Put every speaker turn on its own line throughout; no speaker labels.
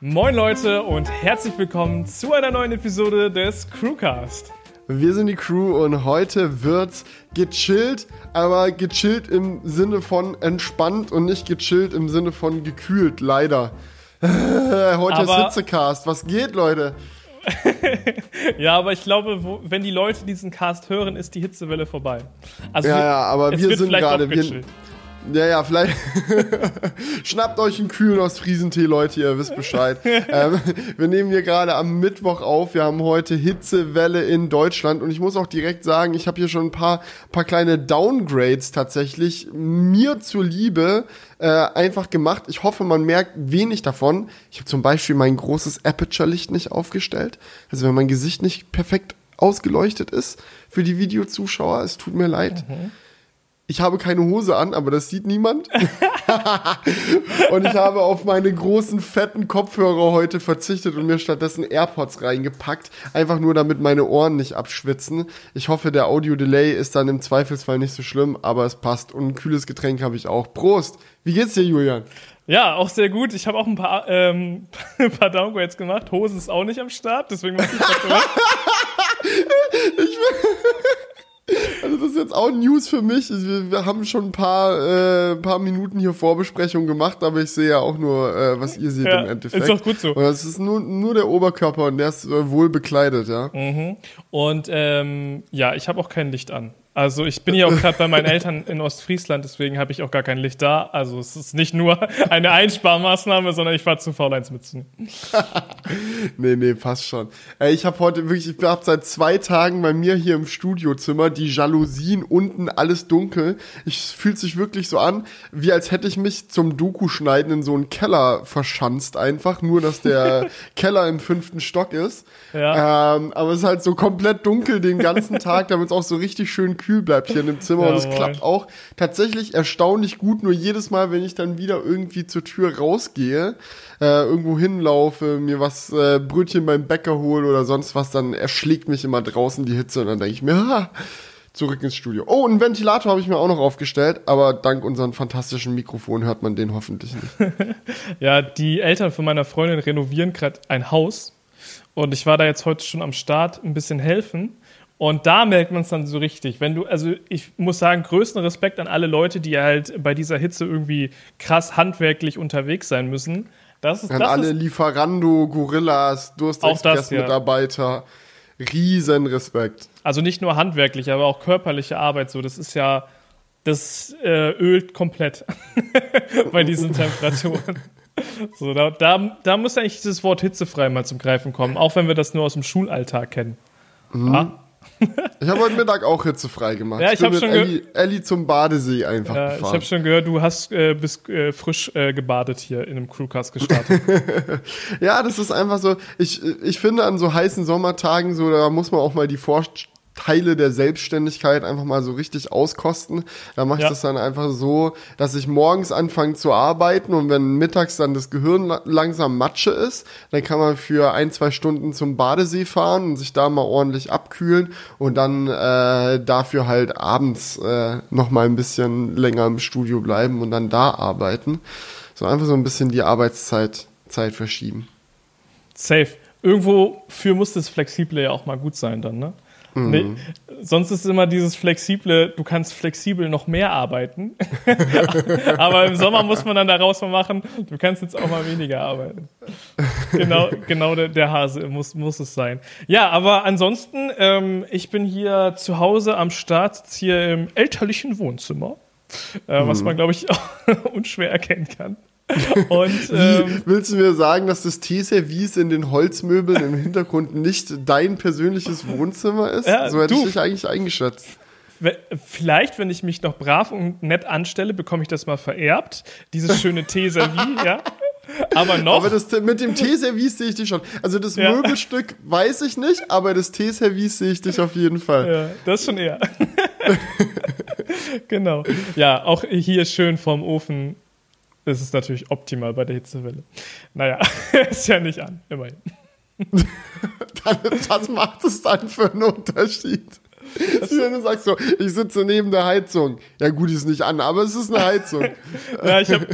Moin Leute und herzlich willkommen zu einer neuen Episode des Crewcast.
Wir sind die Crew und heute wird's gechillt, aber gechillt im Sinne von entspannt und nicht gechillt im Sinne von gekühlt, leider. heute
Aber-
ist Hitzecast. Was geht, Leute?
Ja, aber ich glaube, wo, wenn die Leute diesen Cast hören, ist die Hitzewelle vorbei. Also
Ja, ja, aber wir sind gerade. Ja, ja, vielleicht. Schnappt euch einen kühlen Ostfriesentee, Leute, ihr wisst Bescheid. ähm, wir nehmen hier gerade am Mittwoch auf. Wir haben heute Hitzewelle in Deutschland und ich muss auch direkt sagen, ich habe hier schon ein paar, paar kleine Downgrades tatsächlich mir zuliebe äh, einfach gemacht. Ich hoffe, man merkt wenig davon. Ich habe zum Beispiel mein großes Aperture-Licht nicht aufgestellt. Also wenn mein Gesicht nicht perfekt ausgeleuchtet ist für die Videozuschauer, es tut mir leid. Ich habe keine Hose an, aber das sieht niemand. und ich habe auf meine großen, fetten Kopfhörer heute verzichtet und mir stattdessen AirPods reingepackt. Einfach nur, damit meine Ohren nicht abschwitzen. Ich hoffe, der Audio-Delay ist dann im Zweifelsfall nicht so schlimm, aber es passt. Und ein kühles Getränk habe ich auch. Prost! Wie geht's dir, Julian?
Ja, auch sehr gut. Ich habe auch ein paar, ähm, ein paar Downgrades gemacht. Hose ist auch nicht am Start, deswegen muss ich dazu
Also das ist jetzt auch News für mich. Wir, wir haben schon ein paar, äh, paar Minuten hier Vorbesprechung gemacht, aber ich sehe ja auch nur, äh, was ihr seht
Ja,
im Endeffekt.
ist doch gut so.
Und das ist nur, nur der Oberkörper und der ist äh, wohl bekleidet, ja.
Und ähm, ja, ich habe auch kein Licht an. Also ich bin hier auch gerade bei meinen Eltern in Ostfriesland, deswegen habe ich auch gar kein Licht da. Also es ist nicht nur eine Einsparmaßnahme, sondern ich war zu faul, eins mitzunehmen.
Nee, nee, passt schon. Ey, ich habe heute wirklich, ich habe seit zwei Tagen bei mir hier im Studiozimmer die Jalousien unten alles dunkel. Ich es fühlt sich wirklich so an, wie als hätte ich mich zum Doku-Schneiden in so einen Keller verschanzt einfach, nur dass der Keller im fünften Stock ist.
Ja.
Ähm, aber es ist halt so komplett dunkel den ganzen Tag, damit es auch so richtig schön kühl bleibt hier in dem Zimmer. Und es klappt auch tatsächlich erstaunlich gut. Nur jedes Mal, wenn ich dann wieder irgendwie zur Tür rausgehe, äh, irgendwo hinlaufe, mir was äh, Brötchen beim Bäcker hole oder sonst was, dann erschlägt mich immer draußen die Hitze und dann denke ich mir, ha, zurück ins Studio. Oh, einen Ventilator habe ich mir auch noch aufgestellt, aber dank unseren fantastischen Mikrofon hört man den hoffentlich nicht.
Ja, die Eltern von meiner Freundin renovieren gerade ein Haus. Und ich war da jetzt heute schon am Start ein bisschen helfen. Und da merkt man es dann so richtig. Wenn du, also ich muss sagen, größten Respekt an alle Leute, die halt bei dieser Hitze irgendwie krass handwerklich unterwegs sein müssen. Das ist,
An
das
alle
ist
Lieferando, Gorillas,
das, ja.
Durstexpress-Mitarbeiter, riesen Respekt.
also nicht nur handwerklich, aber auch körperliche Arbeit so. Das ist ja, das äh, ölt komplett bei diesen Temperaturen. So, da, da, da muss eigentlich dieses Wort hitzefrei mal zum Greifen kommen, auch wenn wir das nur aus dem Schulalltag kennen. Ja?
Ich habe heute Mittag auch hitzefrei gemacht.
Ja, ich
bin
hab
mit
schon ge-
Elli, Elli zum Badesee einfach
Ja, ich
gefahren.
habe schon gehört, du hast äh, bist äh, frisch äh, gebadet hier in einem Crewcast gestartet.
Ja, das ist einfach so. Ich, ich finde, an so heißen Sommertagen, so, da muss man auch mal die Vorteile der Selbstständigkeit einfach mal so richtig auskosten. Da mache ich
Ja.
das dann einfach so, dass ich morgens anfange zu arbeiten und wenn mittags dann das Gehirn la- langsam Matsche ist, dann kann man für ein, zwei Stunden zum Badesee fahren und sich da mal ordentlich abkühlen und dann äh, dafür halt abends äh, noch mal ein bisschen länger im Studio bleiben und dann da arbeiten. So einfach so ein bisschen die Arbeitszeit Zeit verschieben.
Safe. Irgendwo für muss das Flexible ja auch mal gut sein dann, ne? Nee, sonst ist immer dieses Flexible, du kannst flexibel noch mehr arbeiten. Aber im Sommer muss man dann daraus mal machen, du kannst jetzt auch mal weniger arbeiten. Genau, genau der, der Hase muss, muss es sein. Ja, aber ansonsten, ähm, ich bin hier zu Hause am Start, hier im elterlichen Wohnzimmer, äh, was man, glaube ich, auch unschwer erkennen kann. Und ähm,
willst du mir sagen, dass das Teeservice in den Holzmöbeln im Hintergrund nicht dein persönliches Wohnzimmer ist?
Ja,
so hätte
du.
ich dich eigentlich eingeschätzt.
Vielleicht, wenn ich mich noch brav und nett anstelle, bekomme ich das mal vererbt. Dieses schöne Teeservie, ja. Aber noch.
Aber das, mit dem Teeservice sehe ich dich schon. Also das
Ja.
Möbelstück weiß ich nicht, aber das Teeservice sehe ich dich auf jeden Fall.
ja, das schon eher. genau. Ja, auch hier schön vorm Ofen. Das ist natürlich optimal bei der Hitzewelle. Naja, ist ja nicht an, immerhin.
Was macht es dann für einen Unterschied? Wenn du sagst so, ich sitze neben der Heizung. Ja gut, die ist nicht an, aber es ist eine Heizung.
Ja, ich habe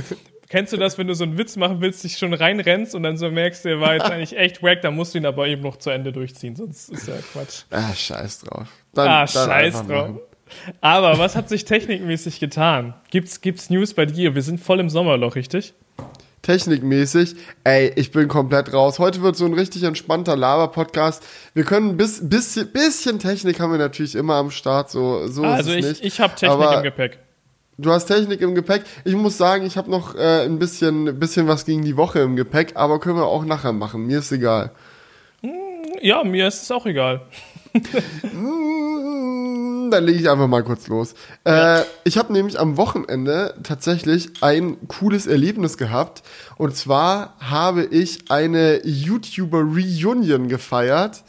Kennst du das, wenn du so einen Witz machen willst, dich schon reinrennst und dann so merkst, der war jetzt eigentlich echt wack, dann musst du ihn aber eben noch zu Ende durchziehen, sonst ist ja Quatsch.
Ah, scheiß drauf. Dann,
ah,
dann
scheiß drauf.
machen.
Aber was hat sich technikmäßig getan? Gibt's, gibt's News bei dir? Wir sind voll im Sommerloch, richtig?
Technikmäßig, ey, ich bin komplett raus. Heute wird so ein richtig entspannter Laber-Podcast. Wir können bis, bisschen, bisschen Technik haben wir natürlich immer am Start, so, so
also
ist es
ich,
nicht.
ich habe Technik
Aber
im Gepäck.
Du hast Technik im Gepäck. Ich muss sagen, ich habe noch äh, ein bisschen, bisschen was gegen die Woche im Gepäck, aber können wir auch nachher machen. Mir ist egal.
Ja, mir ist es auch egal.
Mm, Dann lege ich einfach mal kurz los. Äh, ich habe nämlich am Wochenende tatsächlich ein cooles Erlebnis gehabt. Und zwar habe ich eine YouTuber-Reunion gefeiert.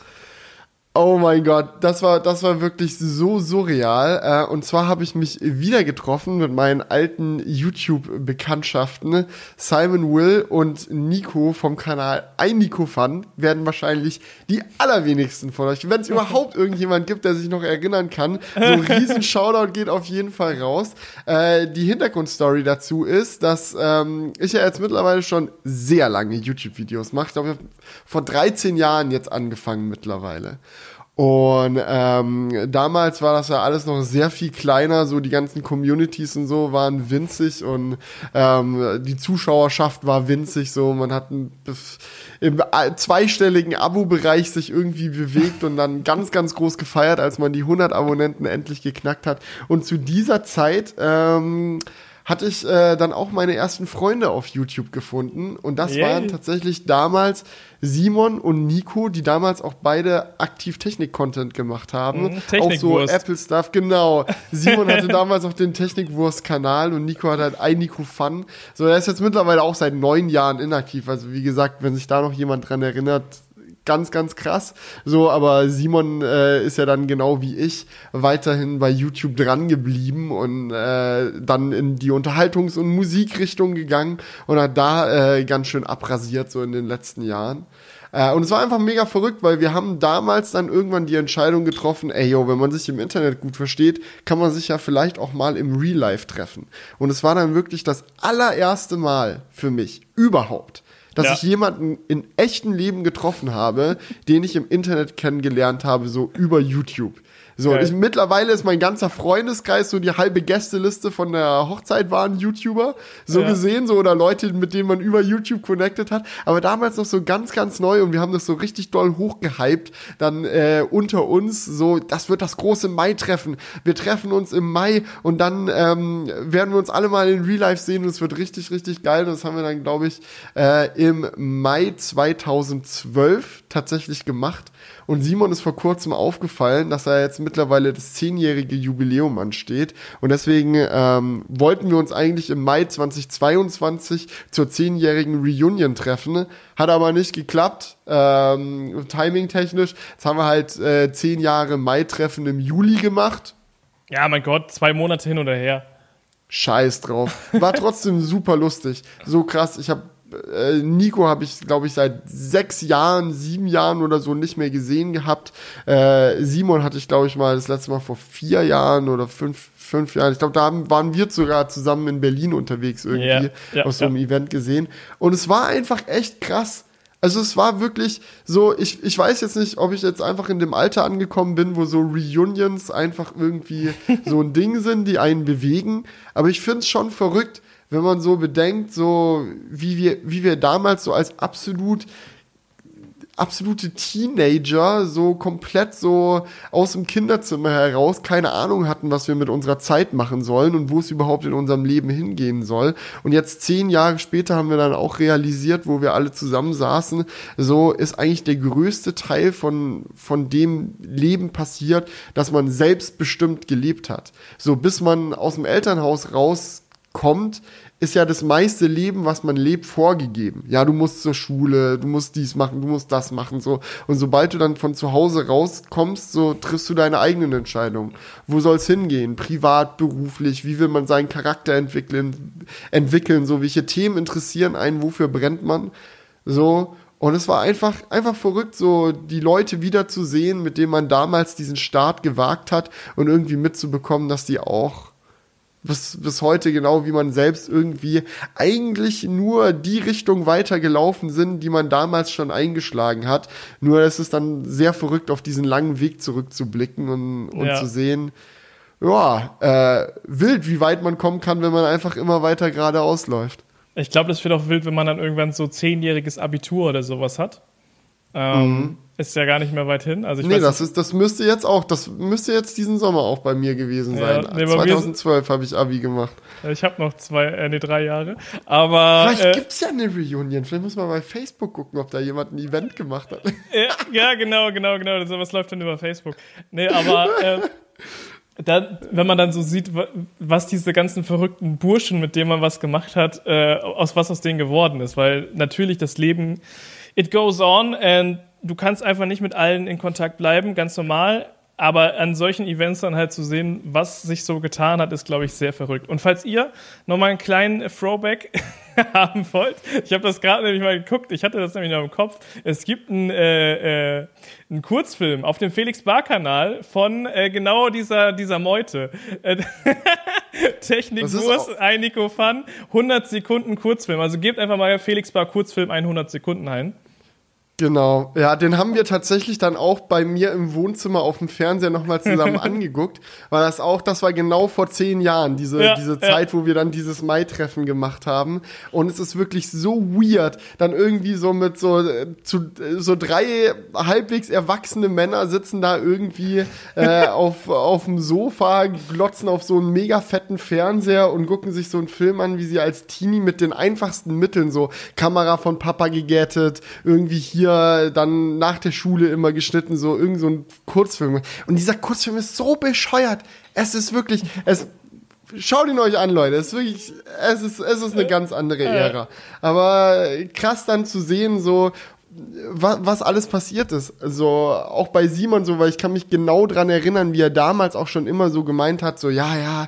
Oh mein Gott, das war, das war wirklich so surreal. Äh, und zwar habe ich mich wieder getroffen mit meinen alten YouTube-Bekanntschaften. Simon Will und Nico vom Kanal Ein Nico Fun werden wahrscheinlich die allerwenigsten von euch, wenn es überhaupt irgendjemand gibt, der sich noch erinnern kann. So ein riesen Shoutout geht auf jeden Fall raus. Äh, die Hintergrundstory dazu ist, dass ähm, ich ja jetzt mittlerweile schon sehr lange YouTube-Videos mache. Ich glaube, ich habe vor 13 Jahren jetzt angefangen mittlerweile. Und ähm, damals war das ja alles noch sehr viel kleiner, so die ganzen Communities und so waren winzig und ähm, die Zuschauerschaft war winzig, so man hat ein, im zweistelligen Abo-Bereich sich irgendwie bewegt und dann ganz, ganz groß gefeiert, als man die 100 Abonnenten endlich geknackt hat. Und zu dieser Zeit ähm, hatte ich äh, dann auch meine ersten Freunde auf YouTube gefunden. Und das
Yay.
waren tatsächlich damals Simon und Nico, die damals auch beide aktiv Technik-Content gemacht haben.
Mhm,
auch so. Apple-Stuff, genau. Simon hatte damals auch den Technikwurst-Kanal und Nico hat halt ein Nico Fun. So, er ist jetzt mittlerweile auch seit neun Jahren inaktiv. Also wie gesagt, wenn sich da noch jemand dran erinnert, ganz, ganz krass. So, aber Simon äh, ist ja dann genau wie ich weiterhin bei YouTube dran geblieben und äh, dann in die Unterhaltungs- und Musikrichtung gegangen und hat da äh, ganz schön abrasiert, so in den letzten Jahren. Äh, und es war einfach mega verrückt, weil wir haben damals dann irgendwann die Entscheidung getroffen, ey yo, wenn man sich im Internet gut versteht, kann man sich ja vielleicht auch mal im Real Life treffen. Und es war dann wirklich das allererste Mal für mich überhaupt, dass
Ja.
ich jemanden in echten Leben getroffen habe, den ich im Internet kennengelernt habe, so über YouTube. So, ich, mittlerweile ist mein ganzer Freundeskreis, so die halbe Gästeliste von der Hochzeit waren YouTuber, so
Ja.
gesehen, so oder Leute, mit denen man über YouTube connected hat. Aber damals noch so ganz, ganz neu und wir haben das so richtig doll hochgehypt. Dann äh, unter uns, so, das wird das große Mai-Treffen. Wir treffen uns im Mai und dann ähm, werden wir uns alle mal in Real Life sehen und es wird richtig, richtig geil. Und das haben wir dann, glaube ich, äh, im Mai 2012 tatsächlich gemacht. Und Simon ist vor kurzem aufgefallen, dass er jetzt mittlerweile das zehnjährige Jubiläum ansteht. Und deswegen ähm, wollten wir uns eigentlich im Mai 2022 zur zehnjährigen Reunion treffen. Hat aber nicht geklappt, ähm, timing-technisch. Jetzt haben wir halt äh, zehn Jahre Mai-Treffen im Juli gemacht.
Ja, mein Gott, zwei Monate hin oder her.
Scheiß drauf. War trotzdem super lustig. So krass. Ich habe äh, Nico habe ich, glaube ich, seit sechs Jahren, sieben Jahren oder so nicht mehr gesehen gehabt. Äh, Simon hatte ich, glaube ich, mal das letzte Mal vor vier Jahren oder fünf, fünf Jahren. Ich glaube, da haben, waren wir sogar zusammen in Berlin unterwegs irgendwie
Ja, ja,
auf so einem Event gesehen. Und es war einfach echt krass. Also es war wirklich so, ich, ich weiß jetzt nicht, ob ich jetzt einfach in dem Alter angekommen bin, wo so Reunions einfach irgendwie so ein Ding sind, die einen bewegen. Aber ich finde es schon verrückt, wenn man so bedenkt, so wie wir, wie wir damals so als absolut absolute Teenager so komplett so aus dem Kinderzimmer heraus keine Ahnung hatten, was wir mit unserer Zeit machen sollen und wo es überhaupt in unserem Leben hingehen soll. Und jetzt zehn Jahre später haben wir dann auch realisiert, wo wir alle zusammen saßen, so ist eigentlich der größte Teil von, von dem Leben passiert, dass man selbstbestimmt gelebt hat. So bis man aus dem Elternhaus rauskommt, ist ja das meiste Leben, was man lebt, vorgegeben. Ja, du musst zur Schule, du musst dies machen, du musst das machen, so. Und sobald du dann von zu Hause rauskommst, so triffst du deine eigenen Entscheidungen. Wo soll's hingehen? Privat, beruflich? Wie will man seinen Charakter entwickeln? Entwickeln? So, welche Themen interessieren einen? Wofür brennt man? So. Und es war einfach, einfach verrückt, so die Leute wiederzusehen, mit denen man damals diesen Start gewagt hat und irgendwie mitzubekommen, dass die auch bis, bis heute genau, wie man selbst irgendwie eigentlich nur die Richtung weitergelaufen sind, die man damals schon eingeschlagen hat. Nur es ist dann sehr verrückt, auf diesen langen Weg zurückzublicken und, und ja. zu sehen, ja, äh, wild, wie weit man kommen kann, wenn man einfach immer weiter geradeaus läuft.
Ich glaube, das wird auch wild, wenn man dann irgendwann so zehnjähriges Abitur oder sowas hat. Ähm, mhm. Ist ja gar nicht mehr weit hin. Also ich
nee, das, ist, das müsste jetzt auch, das müsste jetzt diesen Sommer auch bei mir gewesen sein. Ja, nee, 2012 habe ich Abi gemacht.
Ich habe noch zwei, äh, nee, drei Jahre. Aber.
Vielleicht äh, gibt's ja eine Reunion. Vielleicht muss man bei Facebook gucken, ob da jemand ein Event gemacht hat.
Ja, ja genau, genau, genau. Sowas läuft dann über Facebook. Nee, aber. Äh, da, wenn man dann so sieht, was diese ganzen verrückten Burschen, mit denen man was gemacht hat, äh, aus was aus denen geworden ist, weil natürlich das Leben, it goes on and du kannst einfach nicht mit allen in Kontakt bleiben, ganz normal. Aber an solchen Events dann halt zu sehen, was sich so getan hat, ist, glaube ich, sehr verrückt. Und falls ihr nochmal einen kleinen Throwback haben wollt, ich habe das gerade nämlich mal geguckt, ich hatte das nämlich noch im Kopf. Es gibt einen, äh, äh, einen Kurzfilm auf dem Felix Bar-Kanal von äh, genau dieser, dieser Meute. Technikkurs, Einiko Fun, 100 Sekunden Kurzfilm. Also gebt einfach mal Felix Bar Kurzfilm 100 Sekunden ein.
Genau, ja, den haben wir tatsächlich dann auch bei mir im Wohnzimmer auf dem Fernseher nochmal zusammen angeguckt, weil das auch, das war genau vor zehn Jahren, diese, ja, diese Zeit, ja. wo wir dann dieses Mai-Treffen gemacht haben. Und es ist wirklich so weird, dann irgendwie so mit so, äh, zu, äh, so drei halbwegs erwachsene Männer sitzen da irgendwie äh, auf, auf dem Sofa, glotzen auf so einen mega fetten Fernseher und gucken sich so einen Film an, wie sie als Teenie mit den einfachsten Mitteln, so Kamera von Papa gegättet, irgendwie hier hier dann nach der Schule immer geschnitten, so irgend so ein Kurzfilm. Und dieser Kurzfilm ist so bescheuert. Es ist wirklich, es, Schaut ihn euch an, Leute. Es ist wirklich, es ist, es ist eine ganz andere Ära. Aber krass dann zu sehen, so, was, alles passiert ist. Also auch bei Simon so, weil ich kann mich genau dran erinnern, wie er damals auch schon immer so gemeint hat, so, ja, ja,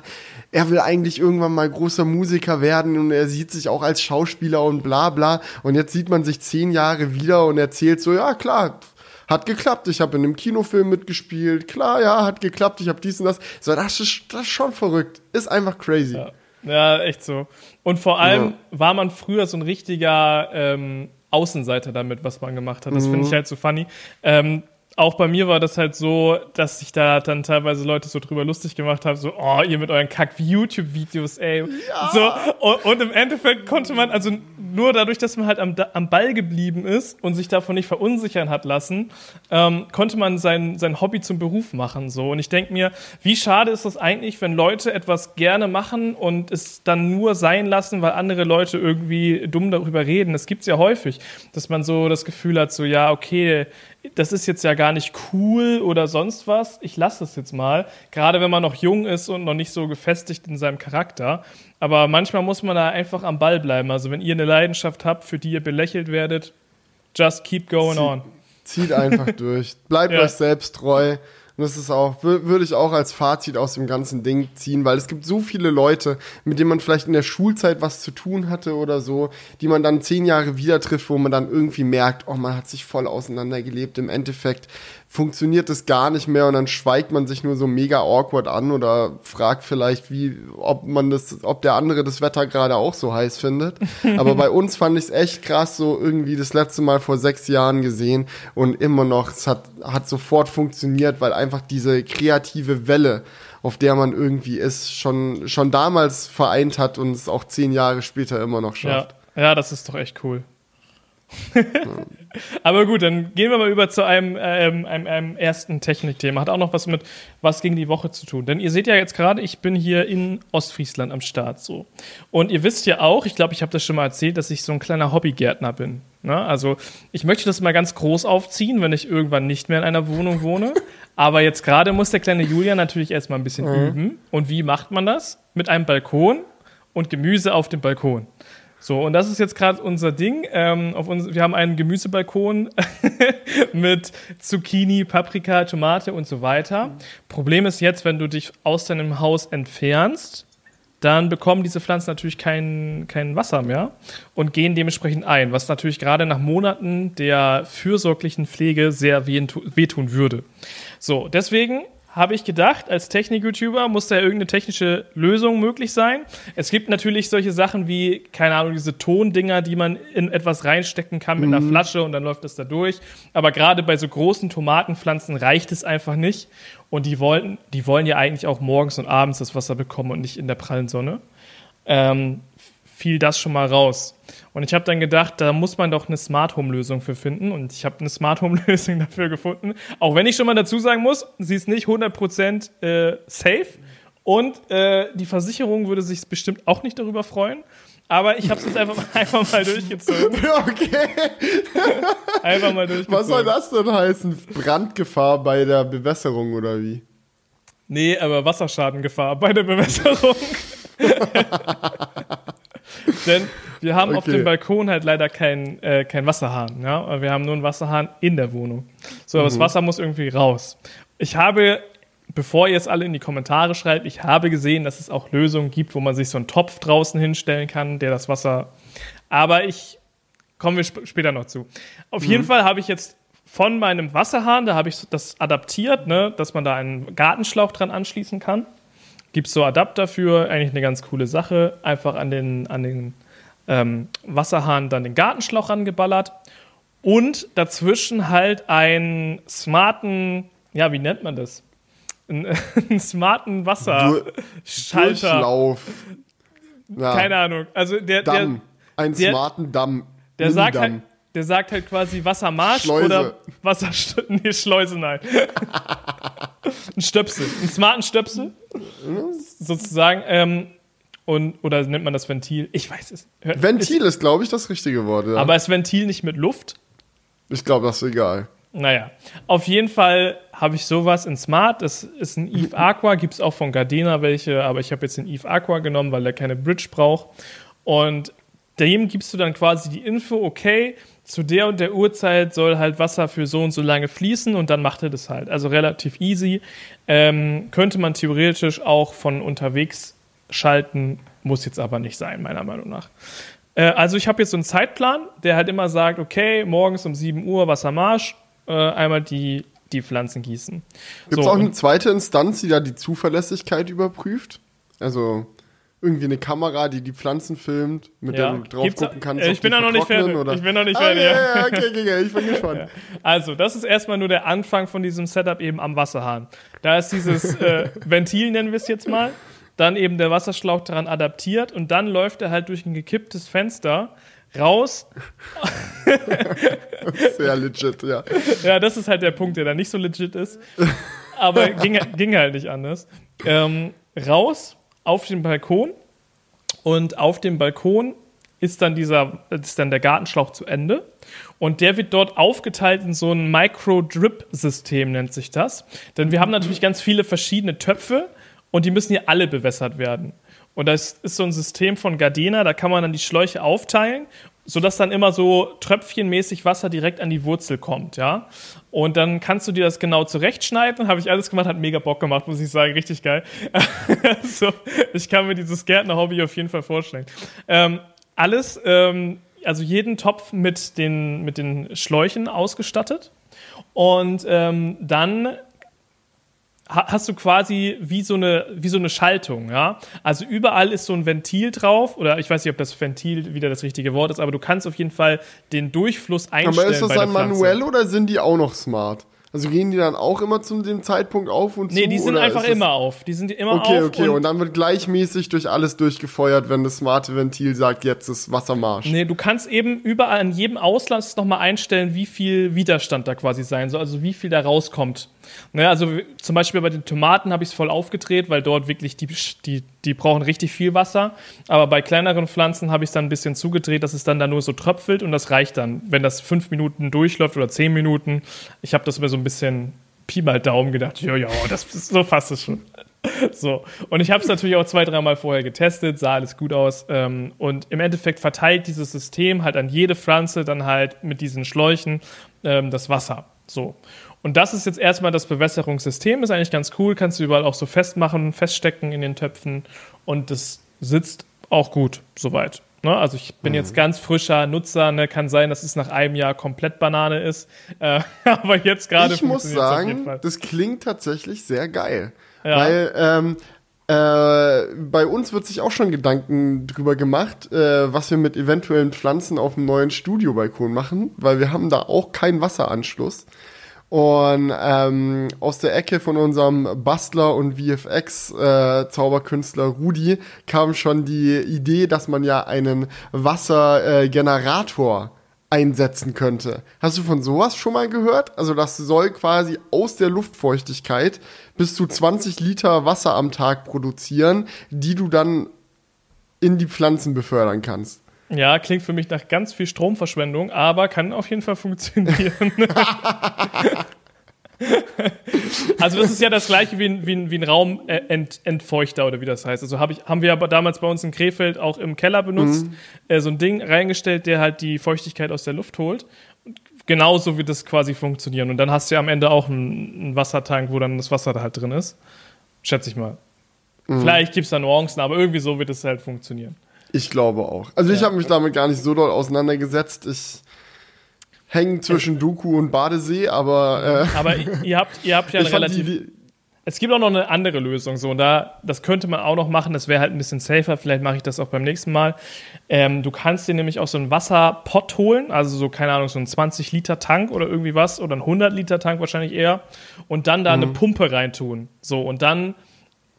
er will eigentlich irgendwann mal großer Musiker werden und er sieht sich auch als Schauspieler und bla bla. Und jetzt sieht man sich zehn Jahre wieder und erzählt so, ja klar, hat geklappt. Ich habe in einem Kinofilm mitgespielt. Klar, ja, hat geklappt. Ich habe dies und das. So, das ist, das ist schon verrückt. Ist einfach crazy.
Ja, ja echt so. Und vor allem ja. war man früher so ein richtiger ähm, Außenseiter damit, was man gemacht hat. Das mhm. finde ich halt so funny. Ähm, auch bei mir war das halt so, dass sich da dann teilweise Leute so drüber lustig gemacht haben, so, oh, ihr mit euren Kack-YouTube-Videos, ey. Ja. So, und, und, im Endeffekt konnte man, also nur dadurch, dass man halt am, am Ball geblieben ist und sich davon nicht verunsichern hat lassen, ähm, konnte man sein, sein Hobby zum Beruf machen, so. Und ich denke mir, wie schade ist das eigentlich, wenn Leute etwas gerne machen und es dann nur sein lassen, weil andere Leute irgendwie dumm darüber reden. Das gibt's ja häufig, dass man so das Gefühl hat, so, ja, okay, das ist jetzt ja gar nicht cool oder sonst was, ich lasse es jetzt mal. Gerade wenn man noch jung ist und noch nicht so gefestigt in seinem Charakter. Aber manchmal muss man da einfach am Ball bleiben. Also wenn ihr eine Leidenschaft habt, für die ihr belächelt werdet, just keep going on.
Zieht einfach durch. Bleibt ja. euch selbst treu. Und das ist auch, würde ich auch als Fazit aus dem ganzen Ding ziehen, weil es gibt so viele Leute, mit denen man vielleicht in der Schulzeit was zu tun hatte oder so, die man dann zehn Jahre wieder trifft, wo man dann irgendwie merkt, oh, man hat sich voll auseinandergelebt. Im Endeffekt funktioniert es gar nicht mehr und dann schweigt man sich nur so mega awkward an oder fragt vielleicht, wie, ob man das, ob der andere das Wetter gerade auch so heiß findet. Aber bei uns fand ich es echt krass, so irgendwie das letzte Mal vor sechs Jahren gesehen und immer noch, es hat, hat sofort funktioniert, weil einfach diese kreative Welle, auf der man irgendwie ist, schon, schon damals vereint hat und es auch zehn Jahre später immer noch schafft.
Ja, ja das ist doch echt cool. Aber gut, dann gehen wir mal über zu einem, ähm, einem, einem ersten Technikthema. Hat auch noch was mit was gegen die Woche zu tun. Denn ihr seht ja jetzt gerade, ich bin hier in Ostfriesland am Start so. Und ihr wisst ja auch, ich glaube, ich habe das schon mal erzählt, dass ich so ein kleiner Hobbygärtner bin. Ne? Also ich möchte das mal ganz groß aufziehen, wenn ich irgendwann nicht mehr in einer Wohnung wohne. Aber jetzt gerade muss der kleine Julian natürlich erstmal ein bisschen mhm. üben. Und wie macht man das? Mit einem Balkon und Gemüse auf dem Balkon. So, und das ist jetzt gerade unser Ding. Ähm, auf uns, wir haben einen Gemüsebalkon mit Zucchini, Paprika, Tomate und so weiter. Problem ist jetzt, wenn du dich aus deinem Haus entfernst, dann bekommen diese Pflanzen natürlich kein, kein Wasser mehr und gehen dementsprechend ein, was natürlich gerade nach Monaten der fürsorglichen Pflege sehr wehtun würde. So, deswegen habe ich gedacht, als Technik-YouTuber muss da ja irgendeine technische Lösung möglich sein. Es gibt natürlich solche Sachen wie, keine Ahnung, diese Tondinger, die man in etwas reinstecken kann mit einer Flasche und dann läuft das da durch. Aber gerade bei so großen Tomatenpflanzen reicht es einfach nicht. Und die wollen, die wollen ja eigentlich auch morgens und abends das Wasser bekommen und nicht in der prallen Sonne. Ähm, fiel das schon mal raus. Und ich habe dann gedacht, da muss man doch eine Smart Home Lösung für finden. Und ich habe eine Smart Home Lösung dafür gefunden. Auch wenn ich schon mal dazu sagen muss, sie ist nicht 100% äh, safe. Und äh, die Versicherung würde sich bestimmt auch nicht darüber freuen. Aber ich habe es jetzt einfach, einfach mal durchgezogen.
Okay.
Einfach mal durchgezogen.
Was soll das denn heißen? Brandgefahr bei der Bewässerung oder wie?
Nee, aber Wasserschadengefahr bei der Bewässerung. Denn wir haben auf
Okay.
dem Balkon halt leider keinen äh, kein Wasserhahn. Ja? Wir haben nur einen Wasserhahn in der Wohnung. So, aber das Wasser muss irgendwie raus. Ich habe, bevor ihr jetzt alle in die Kommentare schreibt, ich habe gesehen, dass es auch Lösungen gibt, wo man sich so einen Topf draußen hinstellen kann, der das Wasser. Aber ich kommen wir sp später noch zu. Auf jeden Fall habe ich jetzt von meinem Wasserhahn, da habe ich das adaptiert, ne, dass man da einen Gartenschlauch dran anschließen kann. Gibt es so Adapter für, eigentlich eine ganz coole Sache. Einfach an den, an den ähm, Wasserhahn dann den Gartenschlauch angeballert. Und dazwischen halt einen smarten, ja, wie nennt man das? Einen, einen smarten Wasserschalter.
Durchlauf. Ja,
Keine Ahnung. Also der, der,
Damm. Ein
der-
smarten Damm.
der sagt halt. Der sagt halt quasi Wassermarsch
Schleuse.
oder Wasser nee, Schleuse, nein. ein Stöpsel, einen smarten Stöpsel sozusagen ähm, und oder nennt man das Ventil? Ich weiß es.
Ventil ist, glaube ich, das richtige Wort. Ja.
Ist, aber ist Ventil nicht mit Luft?
ich glaube, das ist egal.
Naja, auf jeden Fall habe ich sowas in Smart. Das ist ein Eve Aqua, gibt es auch von Gardena welche, aber ich habe jetzt den Eve Aqua genommen, weil er keine Bridge braucht. Und dem gibst du dann quasi die Info, okay, zu der und der Uhrzeit soll halt Wasser für so und so lange fließen und dann macht er das halt. Also relativ easy. Ähm, könnte man theoretisch auch von unterwegs schalten, muss jetzt aber nicht sein, meiner Meinung nach. Äh, also ich habe jetzt so einen Zeitplan, der halt immer sagt, okay, morgens um 7 Uhr Wassermarsch, äh, einmal die, die Pflanzen gießen.
Gibt es
So,
auch eine zweite Instanz, die da die Zuverlässigkeit überprüft? Also irgendwie eine Kamera, die die Pflanzen filmt, mit
Ja.
der du drauf
Gibt's-
gucken kannst.
äh, ich bin da noch nicht fertig.
Oder?
Ich bin noch nicht
ah,
fertig,
Ja,
ja.
okay, okay, ich bin gespannt.
Also, das ist erstmal nur der Anfang von diesem Setup eben am Wasserhahn. Da ist dieses äh, Ventil, nennen wir es jetzt mal, dann eben der Wasserschlauch daran adaptiert und dann läuft er halt durch ein gekipptes Fenster raus.
Sehr legit, ja.
Ja, das ist halt der Punkt, der da nicht so legit ist. Aber ging, ging halt nicht anders. Ähm, raus auf den Balkon und auf dem Balkon ist dann dieser, ist dann der Gartenschlauch zu Ende. Und der wird dort aufgeteilt in so ein Micro-Drip-System, nennt sich das. Denn wir haben natürlich ganz viele verschiedene Töpfe und die müssen hier alle bewässert werden. Und das ist so ein System von Gardena, da kann man dann die Schläuche aufteilen, sodass dann immer so tröpfchenmäßig Wasser direkt an die Wurzel kommt, ja. Und dann kannst du dir das genau zurechtschneiden. Habe ich alles gemacht, hat mega Bock gemacht, muss ich sagen, richtig geil. so, ich kann mir dieses Gärtner-Hobby auf jeden Fall vorstellen. Ähm, alles, ähm, also jeden Topf mit den, mit den Schläuchen ausgestattet. Und ähm, dann hast du quasi wie so eine wie so eine Schaltung, ja. Also überall ist so ein Ventil drauf oder ich weiß nicht, ob das Ventil wieder das richtige Wort ist, aber du kannst auf jeden Fall den Durchfluss einstellen
Aber ist das
Pflanze.
manuell oder sind die auch noch smart? Also gehen die dann auch immer zu dem Zeitpunkt auf und zu?
Nee, die sind einfach immer auf. Die sind immer
Okay,
auf
okay, und, dann wird gleichmäßig durch alles durchgefeuert, wenn das smarte Ventil sagt, jetzt ist Wassermarsch.
Nee, du kannst eben überall an jedem Auslass nochmal einstellen, wie viel Widerstand da quasi sein soll, also wie viel da rauskommt. Ne, also zum Beispiel bei den Tomaten habe ich es voll aufgedreht, weil dort wirklich die, die, die brauchen richtig viel Wasser. Aber bei kleineren Pflanzen habe ich es dann ein bisschen zugedreht, dass es dann da nur so tröpfelt und das reicht dann, wenn das fünf Minuten durchläuft oder zehn Minuten. Ich habe das mir so ein bisschen Pi mal Daumen gedacht, ja, ja, das so passt es schon. So, und ich habe es natürlich auch zwei, dreimal vorher getestet, sah alles gut aus. Ähm, und im Endeffekt verteilt dieses System halt an jede Pflanze dann halt mit diesen Schläuchen ähm, das Wasser. So. Und das ist jetzt erstmal das Bewässerungssystem, ist eigentlich ganz cool, kannst du überall auch so festmachen, feststecken in den Töpfen und das sitzt auch gut, soweit. Ne? Also ich bin mhm. jetzt ganz frischer Nutzer, ne? kann sein, dass es nach einem Jahr komplett Banane ist. Äh, aber jetzt gerade.
Ich muss sagen, das klingt tatsächlich sehr geil. Ja. Weil ähm, äh, bei uns wird sich auch schon Gedanken drüber gemacht, äh, was wir mit eventuellen Pflanzen auf dem neuen Studiobalkon machen, weil wir haben da auch keinen Wasseranschluss. Und ähm, aus der Ecke von unserem Bastler und VFX-Zauberkünstler äh, Rudi kam schon die Idee, dass man ja einen Wassergenerator einsetzen könnte. Hast du von sowas schon mal gehört? Also das soll quasi aus der Luftfeuchtigkeit bis zu 20 Liter Wasser am Tag produzieren, die du dann in die Pflanzen befördern kannst.
Ja, klingt für mich nach ganz viel Stromverschwendung, aber kann auf jeden Fall funktionieren. also das ist ja das gleiche wie ein, wie ein, wie ein Raumentfeuchter oder wie das heißt. Also hab ich, haben wir aber damals bei uns in Krefeld auch im Keller benutzt, mhm. äh, so ein Ding reingestellt, der halt die Feuchtigkeit aus der Luft holt. Genauso wird das quasi funktionieren. Und dann hast du ja am Ende auch einen, einen Wassertank, wo dann das Wasser da halt drin ist. Schätze ich mal. Mhm. Vielleicht gibt es da Nuancen, aber irgendwie so wird es halt funktionieren.
Ich glaube auch. Also ja. ich habe mich damit gar nicht so doll auseinandergesetzt. Ich hänge zwischen Doku und Badesee, aber.
Äh, aber ihr habt, ihr habt ja relativ. Es gibt auch noch eine andere Lösung, so und da, das könnte man auch noch machen. Das wäre halt ein bisschen safer. Vielleicht mache ich das auch beim nächsten Mal. Ähm, du kannst dir nämlich auch so einen Wasserpott holen, also so keine Ahnung, so einen 20 Liter Tank oder irgendwie was oder einen 100 Liter Tank wahrscheinlich eher und dann da mhm. eine Pumpe reintun. So und dann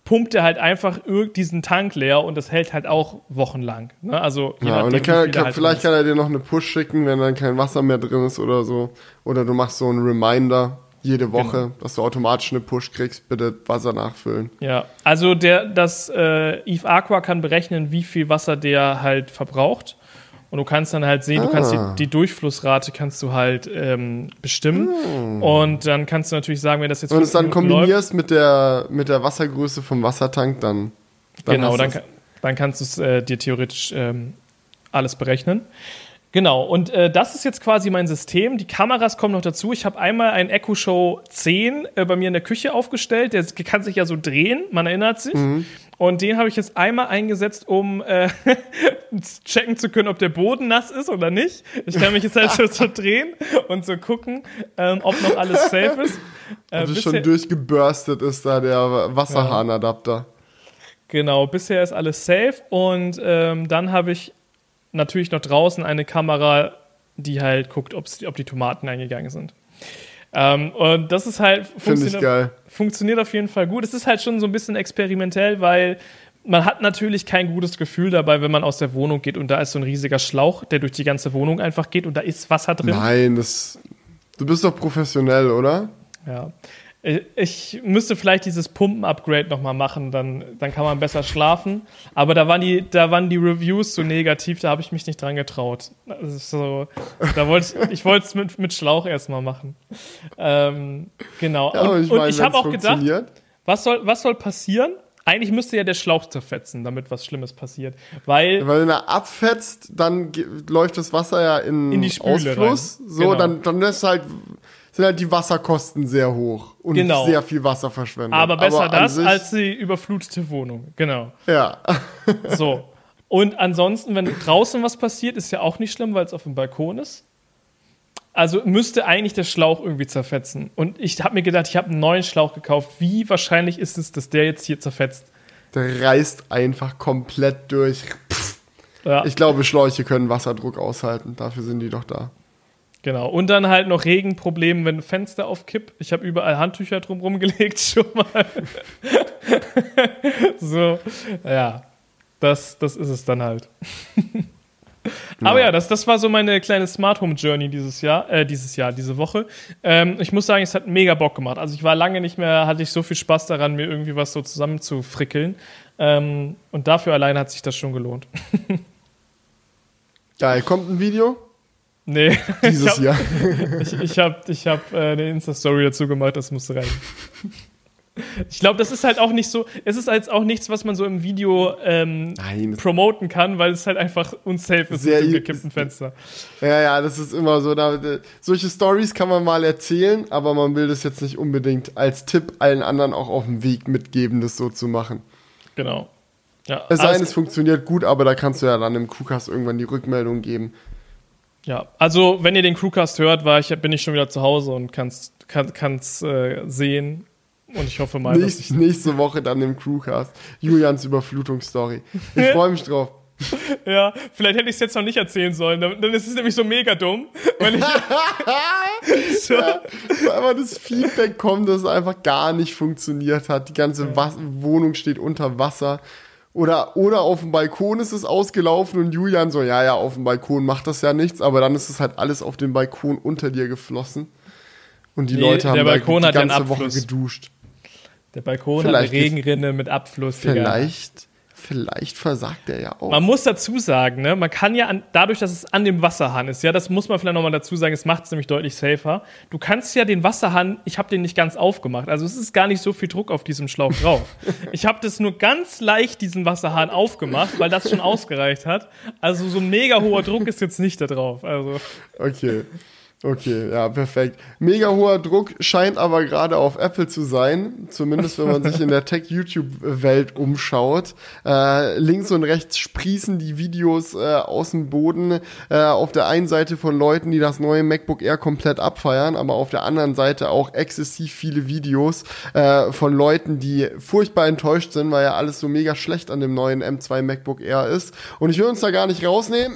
pumpt er halt einfach diesen Tank leer und das hält halt auch wochenlang. Ne? Also
ja, und kann, kann, halt vielleicht kann er dir noch eine Push schicken, wenn dann kein Wasser mehr drin ist oder so. Oder du machst so einen Reminder jede Woche, genau. dass du automatisch eine Push kriegst, bitte Wasser nachfüllen.
Ja, also der, das äh, Eve Aqua kann berechnen, wie viel Wasser der halt verbraucht. Und du kannst dann halt sehen, ah. du kannst die, ah. die, Durchflussrate kannst du halt ähm, bestimmen. Hm. Und dann kannst du natürlich sagen, wenn das jetzt.
Wenn du es dann kombinierst mit der, mit der Wassergröße vom Wassertank, dann.
dann genau, dann, dann kannst du es äh, dir theoretisch ähm, alles berechnen. Genau, und äh, das ist jetzt quasi mein System. Die Kameras kommen noch dazu. Ich habe einmal ein Echo Show 10 äh, bei mir in der Küche aufgestellt. Der kann sich ja so drehen, man erinnert sich. Mhm. Und den habe ich jetzt einmal eingesetzt, um äh, checken zu können, ob der Boden nass ist oder nicht. Ich kann mich jetzt halt so, so drehen und so gucken, ähm, ob noch alles safe ist.
Äh, also schon durchgebürstet ist da der Wasserhahnadapter. Ja.
Genau, bisher ist alles safe und ähm, dann habe ich natürlich noch draußen eine Kamera, die halt guckt, ob die Tomaten eingegangen sind. Ähm, und das ist halt
funktioniert,
funktioniert auf jeden Fall gut. Es ist halt schon so ein bisschen experimentell, weil man hat natürlich kein gutes Gefühl dabei, wenn man aus der Wohnung geht und da ist so ein riesiger Schlauch, der durch die ganze Wohnung einfach geht und da ist Wasser drin.
Nein, das, du bist doch professionell, oder?
Ja. Ich müsste vielleicht dieses Pumpen-Upgrade nochmal machen, dann, dann kann man besser schlafen. Aber da waren die, da waren die Reviews so negativ, da habe ich mich nicht dran getraut. So, da wollte ich, wollte es mit, mit Schlauch erstmal machen. Ähm, genau. Ja, und ich, mein, ich habe auch gedacht, was soll, was soll passieren? Eigentlich müsste ja der Schlauch zerfetzen, damit was Schlimmes passiert. Weil,
Weil wenn er abfetzt, dann läuft das Wasser ja in,
in die Spüle
Ausfluss. Rein. So, genau. dann, dann ist halt sind halt die Wasserkosten sehr hoch und genau. sehr viel Wasser verschwendet.
Aber besser Aber das als die überflutete Wohnung. Genau.
Ja.
so. Und ansonsten, wenn draußen was passiert, ist ja auch nicht schlimm, weil es auf dem Balkon ist. Also müsste eigentlich der Schlauch irgendwie zerfetzen. Und ich habe mir gedacht, ich habe einen neuen Schlauch gekauft. Wie wahrscheinlich ist es, dass der jetzt hier zerfetzt?
Der reißt einfach komplett durch. Ja. Ich glaube, Schläuche können Wasserdruck aushalten. Dafür sind die doch da.
Genau. Und dann halt noch Regenprobleme, wenn ein Fenster aufkippt. Ich habe überall Handtücher drumherum gelegt schon mal. so, ja. Das, das ist es dann halt. Aber ja, das, das war so meine kleine Smart Home Journey dieses Jahr, äh, dieses Jahr, diese Woche. Ähm, ich muss sagen, es hat mega Bock gemacht. Also ich war lange nicht mehr, hatte ich so viel Spaß daran, mir irgendwie was so zusammenzufrickeln. Ähm, und dafür allein hat sich das schon gelohnt.
Geil, kommt ein Video?
Nee.
Dieses ich hab, Jahr.
ich ich habe ich hab, äh, eine Insta-Story dazu gemacht, das musste rein. Ich glaube, das ist halt auch nicht so, es ist halt auch nichts, was man so im Video ähm, promoten kann, weil es halt einfach unsafe ist mit dem gekippten Fenster.
Ja, ja, das ist immer so. Da, solche Stories kann man mal erzählen, aber man will das jetzt nicht unbedingt als Tipp allen anderen auch auf dem Weg mitgeben, das so zu machen.
Genau.
Ja, es sei denn, es funktioniert gut, aber da kannst du ja dann im Crewcast irgendwann die Rückmeldung geben.
Ja, also wenn ihr den Crewcast hört, war ich, bin ich schon wieder zu Hause und kann's, kann, kann's äh, sehen. Und ich hoffe mal,
Nächst, dass ich nächste Woche dann im Crewcast. Julians Überflutungsstory. Ich freue mich drauf.
Ja, vielleicht hätte ich es jetzt noch nicht erzählen sollen. Dann, dann ist es nämlich so mega dumm. Wenn ich
so. ja, weil das Feedback kommt, dass es einfach gar nicht funktioniert hat. Die ganze ja. Wohnung steht unter Wasser. Oder, oder auf dem Balkon ist es ausgelaufen und Julian so, ja, ja, auf dem Balkon macht das ja nichts, aber dann ist es halt alles auf dem Balkon unter dir geflossen. Und die nee, Leute haben
da die
ganze Woche geduscht.
Der Balkon vielleicht hat eine Regenrinne mit Abfluss.
Vielleicht Vielleicht versagt er ja auch.
Man muss dazu sagen, ne, man kann ja an, dadurch, dass es an dem Wasserhahn ist, ja, das muss man vielleicht nochmal dazu sagen, es macht es nämlich deutlich safer. Du kannst ja den Wasserhahn, ich habe den nicht ganz aufgemacht, also es ist gar nicht so viel Druck auf diesem Schlauch drauf. ich habe das nur ganz leicht diesen Wasserhahn aufgemacht, weil das schon ausgereicht hat. Also so ein mega hoher Druck ist jetzt nicht da drauf. Also.
Okay. Okay, ja, perfekt. Mega hoher Druck scheint aber gerade auf Apple zu sein, zumindest wenn man sich in der Tech-YouTube-Welt umschaut. Äh, links und rechts sprießen die Videos äh, aus dem Boden. Äh, auf der einen Seite von Leuten, die das neue MacBook Air komplett abfeiern, aber auf der anderen Seite auch exzessiv viele Videos äh, von Leuten, die furchtbar enttäuscht sind, weil ja alles so mega schlecht an dem neuen M2 MacBook Air ist. Und ich will uns da gar nicht rausnehmen.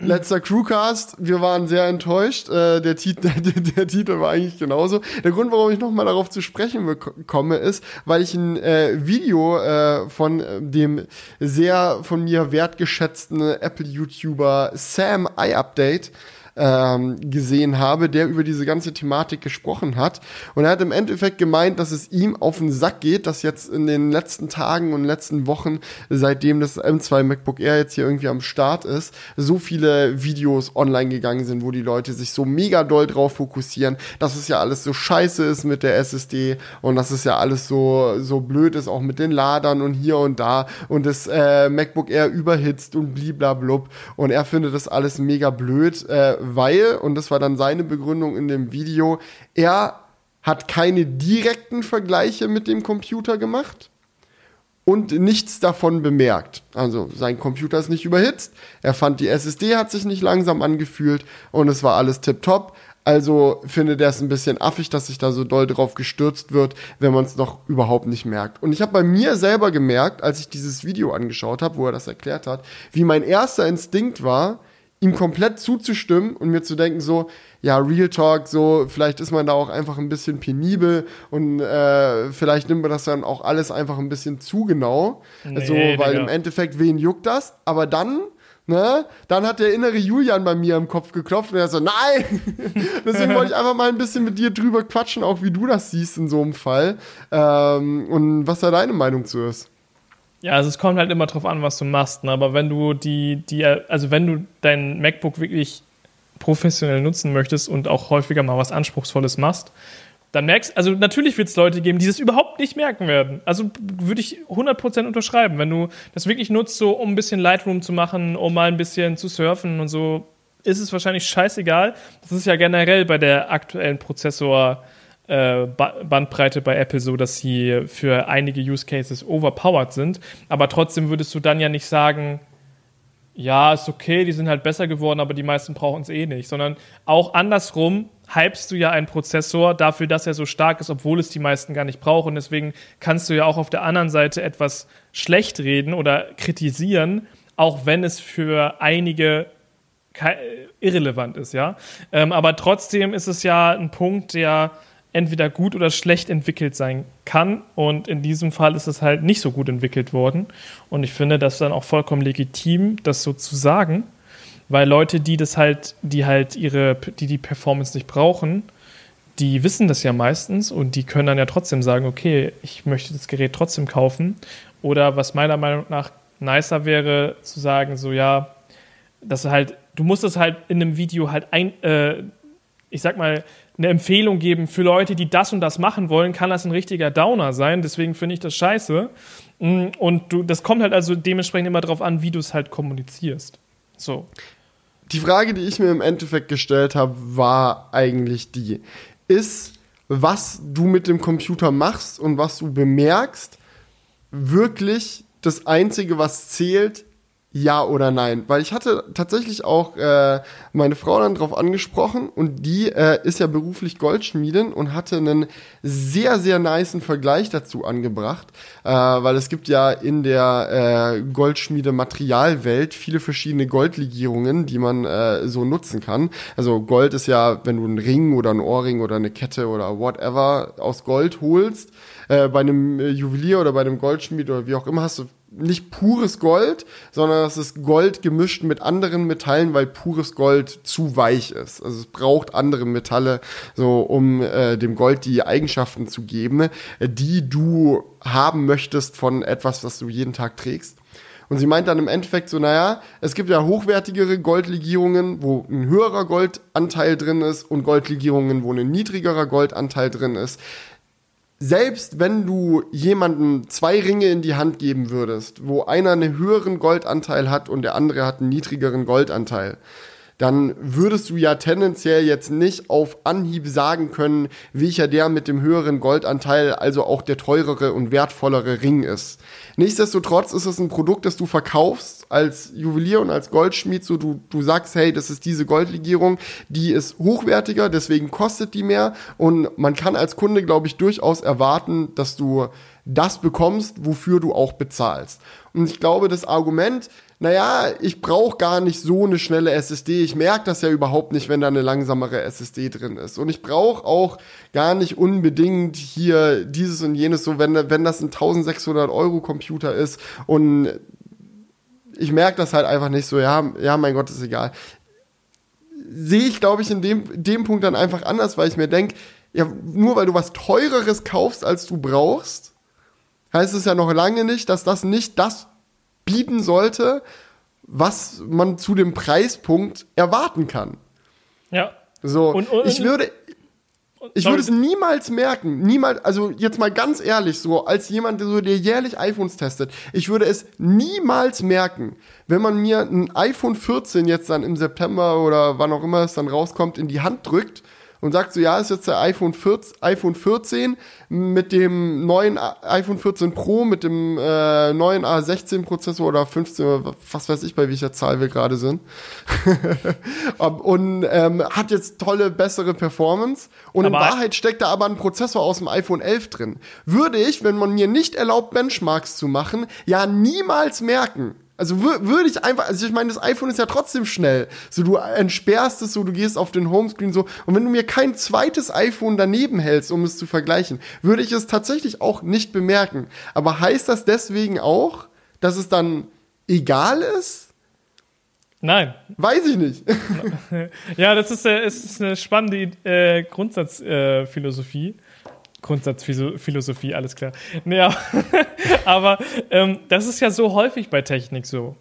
Letzter Crewcast, wir waren sehr enttäuscht. Äh, der, Tit der, der, Titel war eigentlich genauso. Der Grund, warum ich nochmal darauf zu sprechen komme, ist, weil ich ein äh, Video äh, von dem sehr von mir wertgeschätzten Apple-YouTuber Sam iUpdate ähm, gesehen habe, der über diese ganze Thematik gesprochen hat. Und er hat im Endeffekt gemeint, dass es ihm auf den Sack geht, dass jetzt in den letzten Tagen und letzten Wochen, seitdem das M2 MacBook Air jetzt hier irgendwie am Start ist, so viele Videos online gegangen sind, wo die Leute sich so mega doll drauf fokussieren, dass es ja alles so scheiße ist mit der SSD und dass es ja alles so, so blöd ist, auch mit den Ladern und hier und da und das äh, MacBook Air überhitzt und bliblablub. Und er findet das alles mega blöd, äh, weil, und das war dann seine Begründung in dem Video, er hat keine direkten Vergleiche mit dem Computer gemacht und nichts davon bemerkt. Also sein Computer ist nicht überhitzt, er fand die SSD hat sich nicht langsam angefühlt und es war alles tipptopp. Also findet er es ein bisschen affig, dass sich da so doll drauf gestürzt wird, wenn man es noch überhaupt nicht merkt. Und ich habe bei mir selber gemerkt, als ich dieses Video angeschaut habe, wo er das erklärt hat, wie mein erster Instinkt war, ihm komplett zuzustimmen und mir zu denken, so, ja, Real Talk, so, vielleicht ist man da auch einfach ein bisschen penibel und äh, vielleicht nimmt man das dann auch alles einfach ein bisschen zu genau. Nee, so, weil Digga. im Endeffekt, wen juckt das? Aber dann Ne? Dann hat der innere Julian bei mir im Kopf geklopft und er so, nein! Deswegen wollte ich einfach mal ein bisschen mit dir drüber quatschen, auch wie du das siehst in so einem Fall. Ähm, und was da deine Meinung zu ist.
Ja, also es kommt halt immer drauf an, was du machst. Ne? Aber wenn du die, die, also wenn du dein MacBook wirklich professionell nutzen möchtest und auch häufiger mal was Anspruchsvolles machst, dann merkst, also natürlich wird es Leute geben, die das überhaupt nicht merken werden. Also würde ich 100% unterschreiben. Wenn du das wirklich nutzt, so um ein bisschen Lightroom zu machen, um mal ein bisschen zu surfen und so, ist es wahrscheinlich scheißegal. Das ist ja generell bei der aktuellen Prozessor- äh, Bandbreite bei Apple so, dass sie für einige Use Cases overpowered sind. Aber trotzdem würdest du dann ja nicht sagen, ja, ist okay, die sind halt besser geworden, aber die meisten brauchen es eh nicht. Sondern auch andersrum hypst du ja einen Prozessor dafür, dass er so stark ist, obwohl es die meisten gar nicht brauchen. Deswegen kannst du ja auch auf der anderen Seite etwas schlecht reden oder kritisieren, auch wenn es für einige irrelevant ist, ja. Ähm, aber trotzdem ist es ja ein Punkt, der entweder gut oder schlecht entwickelt sein kann. Und in diesem Fall ist es halt nicht so gut entwickelt worden. Und ich finde das dann auch vollkommen legitim, das so zu sagen, weil Leute, die das halt, die halt ihre, die die Performance nicht brauchen, die wissen das ja meistens und die können dann ja trotzdem sagen, okay, ich möchte das Gerät trotzdem kaufen. Oder was meiner Meinung nach nicer wäre, zu sagen, so ja, dass halt, du musst es halt in einem Video halt ein, äh, ich sag mal, eine Empfehlung geben für Leute, die das und das machen wollen, kann das ein richtiger Downer sein. Deswegen finde ich das scheiße. Mm, und du, das kommt halt also dementsprechend immer darauf an, wie du es halt kommunizierst. So.
Die Frage, die ich mir im Endeffekt gestellt habe, war eigentlich die: Ist, was du mit dem Computer machst und was du bemerkst, wirklich das Einzige, was zählt, ja oder nein? Weil ich hatte tatsächlich auch äh, meine Frau dann drauf angesprochen und die äh, ist ja beruflich Goldschmiedin und hatte einen sehr, sehr niceen Vergleich dazu angebracht, äh, weil es gibt ja in der äh, Goldschmiede-Materialwelt viele verschiedene Goldlegierungen, die man äh, so nutzen kann. Also Gold ist ja, wenn du einen Ring oder einen Ohrring oder eine Kette oder whatever aus Gold holst, äh, bei einem äh, Juwelier oder bei einem Goldschmied oder wie auch immer hast du nicht pures Gold, sondern es ist Gold gemischt mit anderen Metallen, weil pures Gold zu weich ist. Also es braucht andere Metalle, so um äh, dem Gold die Eigenschaften zu geben, äh, die du haben möchtest von etwas, was du jeden Tag trägst. Und sie meint dann im Endeffekt so, naja, es gibt ja hochwertigere Goldlegierungen, wo ein höherer Goldanteil drin ist und Goldlegierungen, wo ein niedrigerer Goldanteil drin ist selbst wenn du jemandem zwei Ringe in die Hand geben würdest, wo einer einen höheren Goldanteil hat und der andere hat einen niedrigeren Goldanteil, dann würdest du ja tendenziell jetzt nicht auf Anhieb sagen können, welcher der mit dem höheren Goldanteil, also auch der teurere und wertvollere Ring ist. Nichtsdestotrotz ist es ein Produkt, das du verkaufst als Juwelier und als Goldschmied, so du, du sagst, hey, das ist diese Goldlegierung, die ist hochwertiger, deswegen kostet die mehr und man kann als Kunde, glaube ich, durchaus erwarten, dass du das bekommst, wofür du auch bezahlst. Und ich glaube, das Argument, naja, ich brauche gar nicht so eine schnelle SSD. Ich merke das ja überhaupt nicht, wenn da eine langsamere SSD drin ist. Und ich brauche auch gar nicht unbedingt hier dieses und jenes, so wenn, wenn das ein 1600 Euro Computer ist und ich merke das halt einfach nicht so, ja, ja, mein Gott, ist egal. Sehe ich, glaube ich, in dem, dem Punkt dann einfach anders, weil ich mir denke, ja, nur weil du was teureres kaufst, als du brauchst, heißt es ja noch lange nicht, dass das nicht das bieten sollte, was man zu dem Preispunkt erwarten kann.
Ja.
So, und, und, ich würde, ich würde es niemals merken, niemals, also jetzt mal ganz ehrlich, so als jemand, der so der jährlich iPhones testet, ich würde es niemals merken, wenn man mir ein iPhone 14 jetzt dann im September oder wann auch immer es dann rauskommt, in die Hand drückt und sagt so, ja, ist jetzt der iPhone 14, iPhone 14 mit dem neuen iPhone 14 Pro, mit dem äh, neuen A16 Prozessor oder 15, was weiß ich, bei welcher Zahl wir gerade sind. und ähm, hat jetzt tolle, bessere Performance. Und aber in Wahrheit steckt da aber ein Prozessor aus dem iPhone 11 drin. Würde ich, wenn man mir nicht erlaubt, Benchmarks zu machen, ja niemals merken. Also würde ich einfach, also ich meine, das iPhone ist ja trotzdem schnell. So, du entsperrst es so, du gehst auf den Homescreen so. Und wenn du mir kein zweites iPhone daneben hältst, um es zu vergleichen, würde ich es tatsächlich auch nicht bemerken. Aber heißt das deswegen auch, dass es dann egal ist?
Nein.
Weiß ich nicht.
ja, das ist, äh, ist eine spannende äh, Grundsatzphilosophie. Äh, Grundsatzphilosophie, alles klar. Naja, aber ähm, das ist ja so häufig bei Technik so,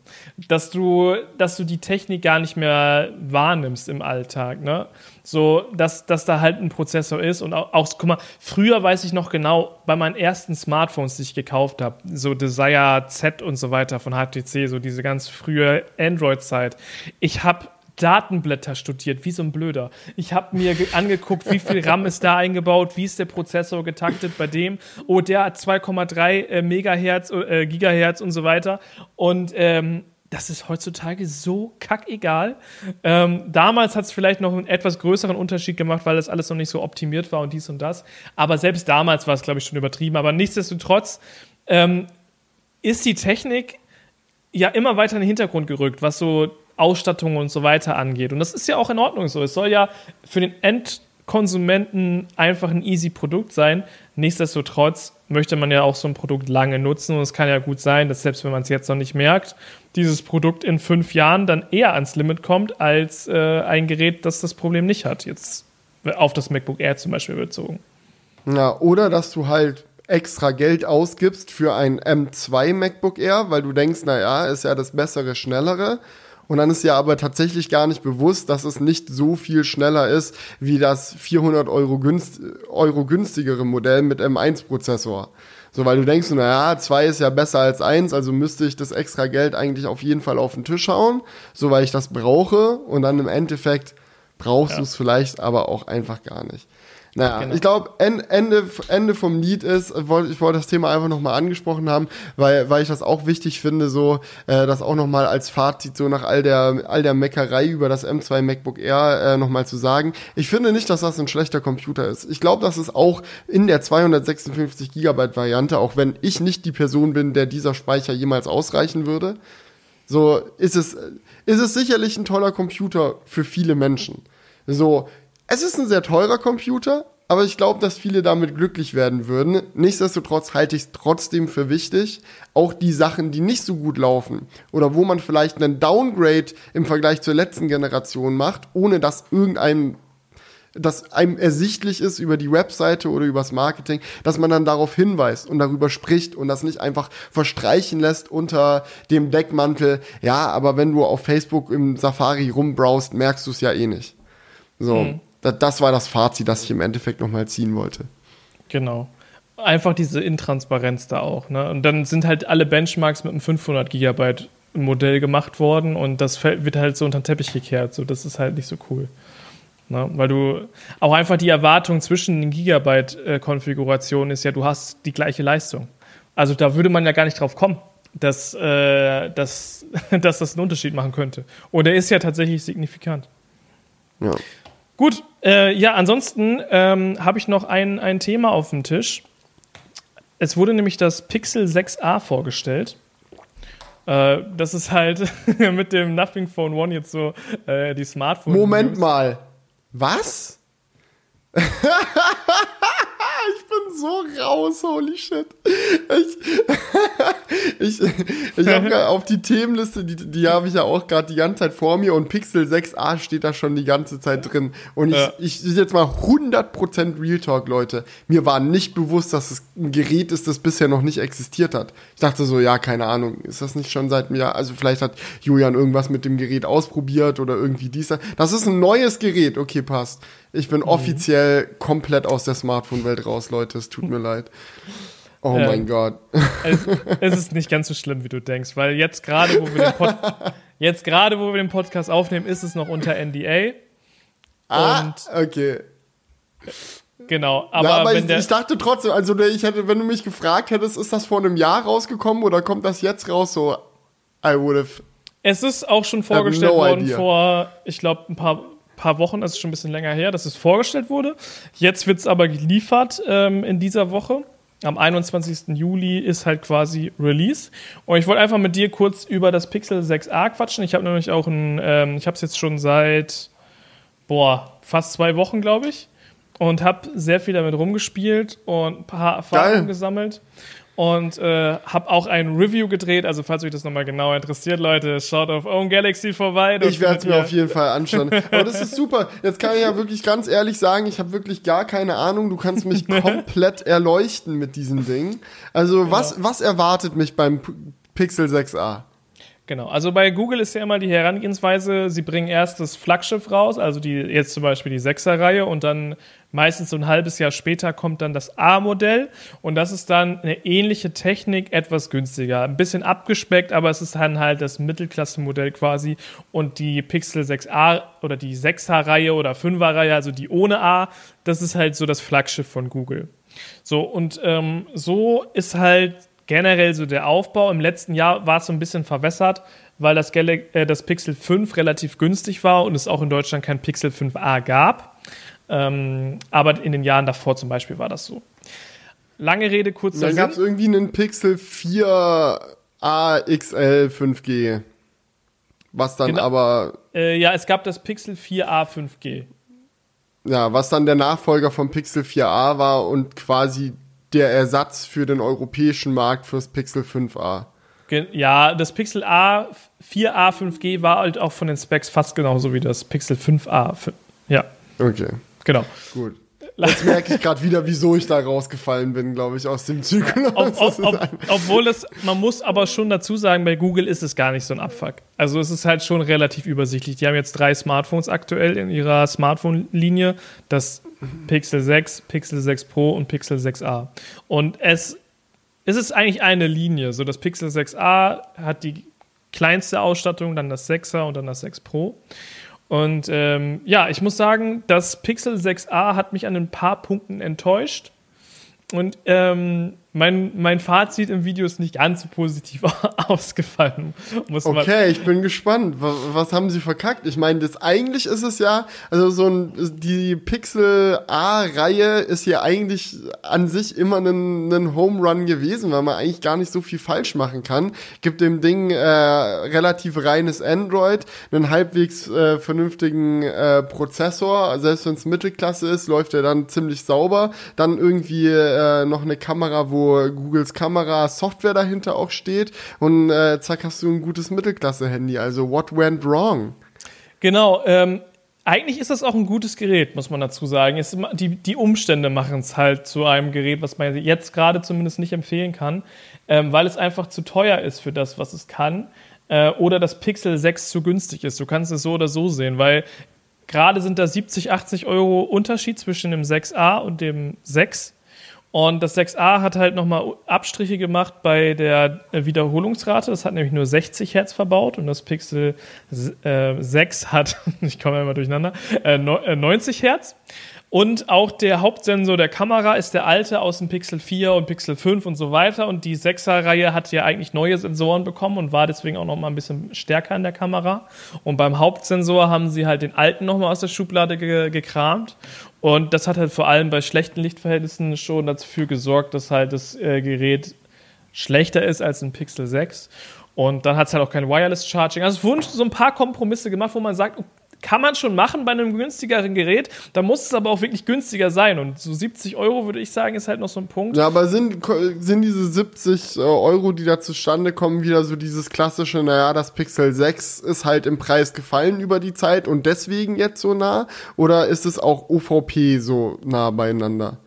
dass du, dass du die Technik gar nicht mehr wahrnimmst im Alltag, ne? So, dass, dass da halt ein Prozessor ist und auch, auch, guck mal, früher weiß ich noch genau, bei meinen ersten Smartphones, die ich gekauft habe, so Desire Z und so weiter von HTC, so diese ganz frühe Android-Zeit, ich habe Datenblätter studiert, wie so ein Blöder. Ich habe mir angeguckt, wie viel RAM ist da eingebaut, wie ist der Prozessor getaktet bei dem. Oh, der hat 2,3 äh, Megahertz, äh, Gigahertz und so weiter. Und ähm, das ist heutzutage so kackegal. Ähm, damals hat es vielleicht noch einen etwas größeren Unterschied gemacht, weil das alles noch nicht so optimiert war und dies und das. Aber selbst damals war es, glaube ich, schon übertrieben. Aber nichtsdestotrotz ähm, ist die Technik ja immer weiter in den Hintergrund gerückt, was so Ausstattung und so weiter angeht. Und das ist ja auch in Ordnung so. Es soll ja für den Endkonsumenten einfach ein easy Produkt sein. Nichtsdestotrotz möchte man ja auch so ein Produkt lange nutzen. Und es kann ja gut sein, dass selbst wenn man es jetzt noch nicht merkt, dieses Produkt in fünf Jahren dann eher ans Limit kommt als äh, ein Gerät, das das Problem nicht hat. Jetzt auf das MacBook Air zum Beispiel bezogen.
Ja, oder dass du halt extra Geld ausgibst für ein M2 MacBook Air, weil du denkst, naja, ist ja das bessere, schnellere. Und dann ist ja aber tatsächlich gar nicht bewusst, dass es nicht so viel schneller ist wie das 400 Euro, günst, Euro günstigere Modell mit M1-Prozessor. So, weil du denkst, naja, zwei ist ja besser als eins, also müsste ich das extra Geld eigentlich auf jeden Fall auf den Tisch hauen, so weil ich das brauche. Und dann im Endeffekt brauchst ja. du es vielleicht aber auch einfach gar nicht. Naja,
Genau.
ich glaube, Ende, Ende vom Lied ist, ich wollte ich wollte das Thema einfach nochmal angesprochen haben, weil, weil ich das auch wichtig finde, so, äh, das auch nochmal als Fazit, so nach all der, all der Meckerei über das M2 MacBook Air äh, nochmal zu sagen. Ich finde nicht, dass das ein schlechter Computer ist. Ich glaube, dass es auch in der 256 Gigabyte Variante, auch wenn ich nicht die Person bin, der dieser Speicher jemals ausreichen würde, so ist es, ist es sicherlich ein toller Computer für viele Menschen. So, es ist ein sehr teurer Computer, aber ich glaube, dass viele damit glücklich werden würden. Nichtsdestotrotz halte ich es trotzdem für wichtig, auch die Sachen, die nicht so gut laufen oder wo man vielleicht einen Downgrade im Vergleich zur letzten Generation macht, ohne dass irgendeinem das einem ersichtlich ist über die Webseite oder übers Marketing, dass man dann darauf hinweist und darüber spricht und das nicht einfach verstreichen lässt unter dem Deckmantel, ja, aber wenn du auf Facebook im Safari rumbrowst, merkst du es ja eh nicht. So,
Mhm.
Das, war das Fazit, das ich im Endeffekt nochmal ziehen wollte.
Genau. Einfach diese Intransparenz da auch. Ne? Und dann sind halt alle Benchmarks mit einem 500 Gigabyte Modell gemacht worden und das wird halt so unter den Teppich gekehrt. So, das ist halt nicht so cool. Ne? Weil du auch einfach die Erwartung zwischen den Gigabyte-Konfigurationen ist ja, du hast die gleiche Leistung. Also da würde man ja gar nicht drauf kommen, dass, äh, dass, dass das einen Unterschied machen könnte. Und der ist ja tatsächlich signifikant.
Ja.
Gut, äh, ja, ansonsten ähm, habe ich noch ein, ein Thema auf dem Tisch. Es wurde nämlich das Pixel 6a vorgestellt. Äh, das ist halt mit dem Nothing Phone One jetzt so äh, die Smartphone.
Moment mal. Was? ich bin so raus, holy shit. Ich, ich, ich habe auf die Themenliste, die, die habe ich ja auch gerade die ganze Zeit vor mir und Pixel 6a steht da schon die ganze Zeit drin. Und ich,
Ja.
ich jetzt mal 100% Real Talk, Leute. Mir war nicht bewusst, dass es ein Gerät ist, das bisher noch nicht existiert hat. Ich dachte so, ja, keine Ahnung, ist das nicht schon seit mir, also vielleicht hat Julian irgendwas mit dem Gerät ausprobiert oder irgendwie dies. Das ist ein neues Gerät, okay, passt. Ich bin offiziell komplett aus der Smartphone-Welt raus, Leute, es tut mir leid. Oh
Ähm,
mein Gott.
Es, es ist nicht ganz so schlimm, wie du denkst, weil jetzt gerade, wo wir den Pod jetzt gerade, wo wir den Podcast aufnehmen, ist es noch unter NDA.
Ah,
Und
okay.
genau,
Aber,
aber,
aber ich, ich dachte trotzdem, also ich hätte, wenn du mich gefragt hättest, ist das vor einem Jahr rausgekommen oder kommt das jetzt raus? So, I would have.
Es ist auch schon vorgestellt
no
worden
idea.
vor, ich glaube, ein paar, paar Wochen, das ist schon ein bisschen länger her, dass es vorgestellt wurde. Jetzt wird es aber geliefert ähm, in dieser Woche. Am 21. Juli ist halt quasi Release. Und ich wollte einfach mit dir kurz über das Pixel 6a quatschen. Ich habe nämlich auch ein, ähm, ich habe es jetzt schon seit, boah, fast zwei Wochen, glaube ich. Und habe sehr viel damit rumgespielt und ein paar Erfahrungen
Geil.
gesammelt. Und äh, habe auch ein Review gedreht. Also, falls euch das nochmal genauer interessiert, Leute, schaut auf Own Galaxy vorbei.
Ich werde es mir auf jeden Fall anschauen. Aber das ist super. Jetzt kann ich ja wirklich ganz ehrlich sagen, ich habe wirklich gar keine Ahnung. Du kannst mich komplett erleuchten mit diesem Ding. Also, was, was erwartet mich beim Pixel 6a?
Genau, also bei Google ist ja immer die Herangehensweise, sie bringen erst das Flaggschiff raus, also die jetzt zum Beispiel die 6er-Reihe und dann meistens so ein halbes Jahr später kommt dann das A-Modell und das ist dann eine ähnliche Technik, etwas günstiger. Ein bisschen abgespeckt, aber es ist dann halt das Mittelklasse-Modell quasi und die Pixel 6a oder die 6er-Reihe oder 5er-Reihe, also die ohne A, das ist halt so das Flaggschiff von Google. So, und ähm, so ist halt generell so der Aufbau. Im letzten Jahr war es so ein bisschen verwässert, weil das, äh, das Pixel 5 relativ günstig war und es auch in Deutschland kein Pixel 5a gab. Ähm, aber in den Jahren davor zum Beispiel war das so. Lange Rede, kurzer
Dann gab es irgendwie einen Pixel 4a XL 5G. Was dann
Genau.
aber,
Äh, ja, es gab das Pixel 4a 5G.
ja, was dann der Nachfolger vom Pixel 4a war und quasi der Ersatz für den europäischen Markt fürs Pixel 5a.
Ge ja, das Pixel A 4a 5G war halt auch von den Specs fast genauso wie das Pixel 5a. F- Ja,
Okay,
genau.
gut. Jetzt merke ich gerade wieder, wieso ich da rausgefallen bin, glaube ich, aus dem Zyklus.
Ob, ob, ob, obwohl es, man muss aber schon dazu sagen, bei Google ist es gar nicht so ein Abfuck. Also es ist halt schon relativ übersichtlich. Die haben jetzt drei Smartphones aktuell in ihrer Smartphone-Linie. Das Pixel 6, Pixel 6 Pro und Pixel 6a. Und es, es ist eigentlich eine Linie. So das Pixel 6a hat die kleinste Ausstattung, dann das 6er und dann das 6 Pro. Und ähm, ja, ich muss sagen, das Pixel 6a hat mich an ein paar Punkten enttäuscht. Und ähm, mein, mein Fazit im Video ist nicht ganz so positiv ausgefallen.
Muss okay, ich bin gespannt. Was, was, haben sie verkackt? Ich meine, das eigentlich ist es ja, also so ein, die Pixel A-Reihe ist ja eigentlich an sich immer ein, ein Home Run gewesen, weil man eigentlich gar nicht so viel falsch machen kann. Gibt dem Ding äh, relativ reines Android, einen halbwegs äh, vernünftigen äh, Prozessor, selbst wenn es Mittelklasse ist, läuft er dann ziemlich sauber. Dann irgendwie äh, noch eine Kamera, wo Googles Kamera Software dahinter auch steht und äh, zack hast du ein gutes Mittelklasse-Handy. Also what went wrong?
Genau, ähm, eigentlich ist das auch ein gutes Gerät, muss man dazu sagen. Es, die, die Umstände machen es halt zu einem Gerät, was man jetzt gerade zumindest nicht empfehlen kann, ähm, weil es einfach zu teuer ist für das, was es kann. Äh, oder das Pixel 6 zu günstig ist. Du kannst es so oder so sehen, weil gerade sind da 70, 80 Euro Unterschied zwischen dem 6a und dem 6. Und das 6a hat halt nochmal Abstriche gemacht bei der Wiederholungsrate. Das hat nämlich nur 60 Hertz verbaut und das Pixel äh, 6 hat, ich komme immer durcheinander, äh, 90 äh, Hertz. Und auch der Hauptsensor der Kamera ist der alte aus dem Pixel 4 und Pixel 5 und so weiter. Und die 6er-Reihe hat ja eigentlich neue Sensoren bekommen und war deswegen auch noch mal ein bisschen stärker in der Kamera. Und beim Hauptsensor haben sie halt den alten noch mal aus der Schublade ge gekramt. Und das hat halt vor allem bei schlechten Lichtverhältnissen schon dafür gesorgt, dass halt das äh, Gerät schlechter ist als ein Pixel 6. Und dann hat es halt auch kein Wireless Charging. Also es wurden so ein paar Kompromisse gemacht, wo man sagt, kann man schon machen bei einem günstigeren Gerät. Da muss es aber auch wirklich günstiger sein. Und so 70 Euro, würde ich sagen, ist halt noch so ein Punkt.
Ja, aber sind, sind diese 70 äh, Euro, die da zustande kommen, wieder so dieses klassische, naja, das Pixel 6 ist halt im Preis gefallen über die Zeit und deswegen jetzt so nah? Oder ist es auch OVP so nah beieinander?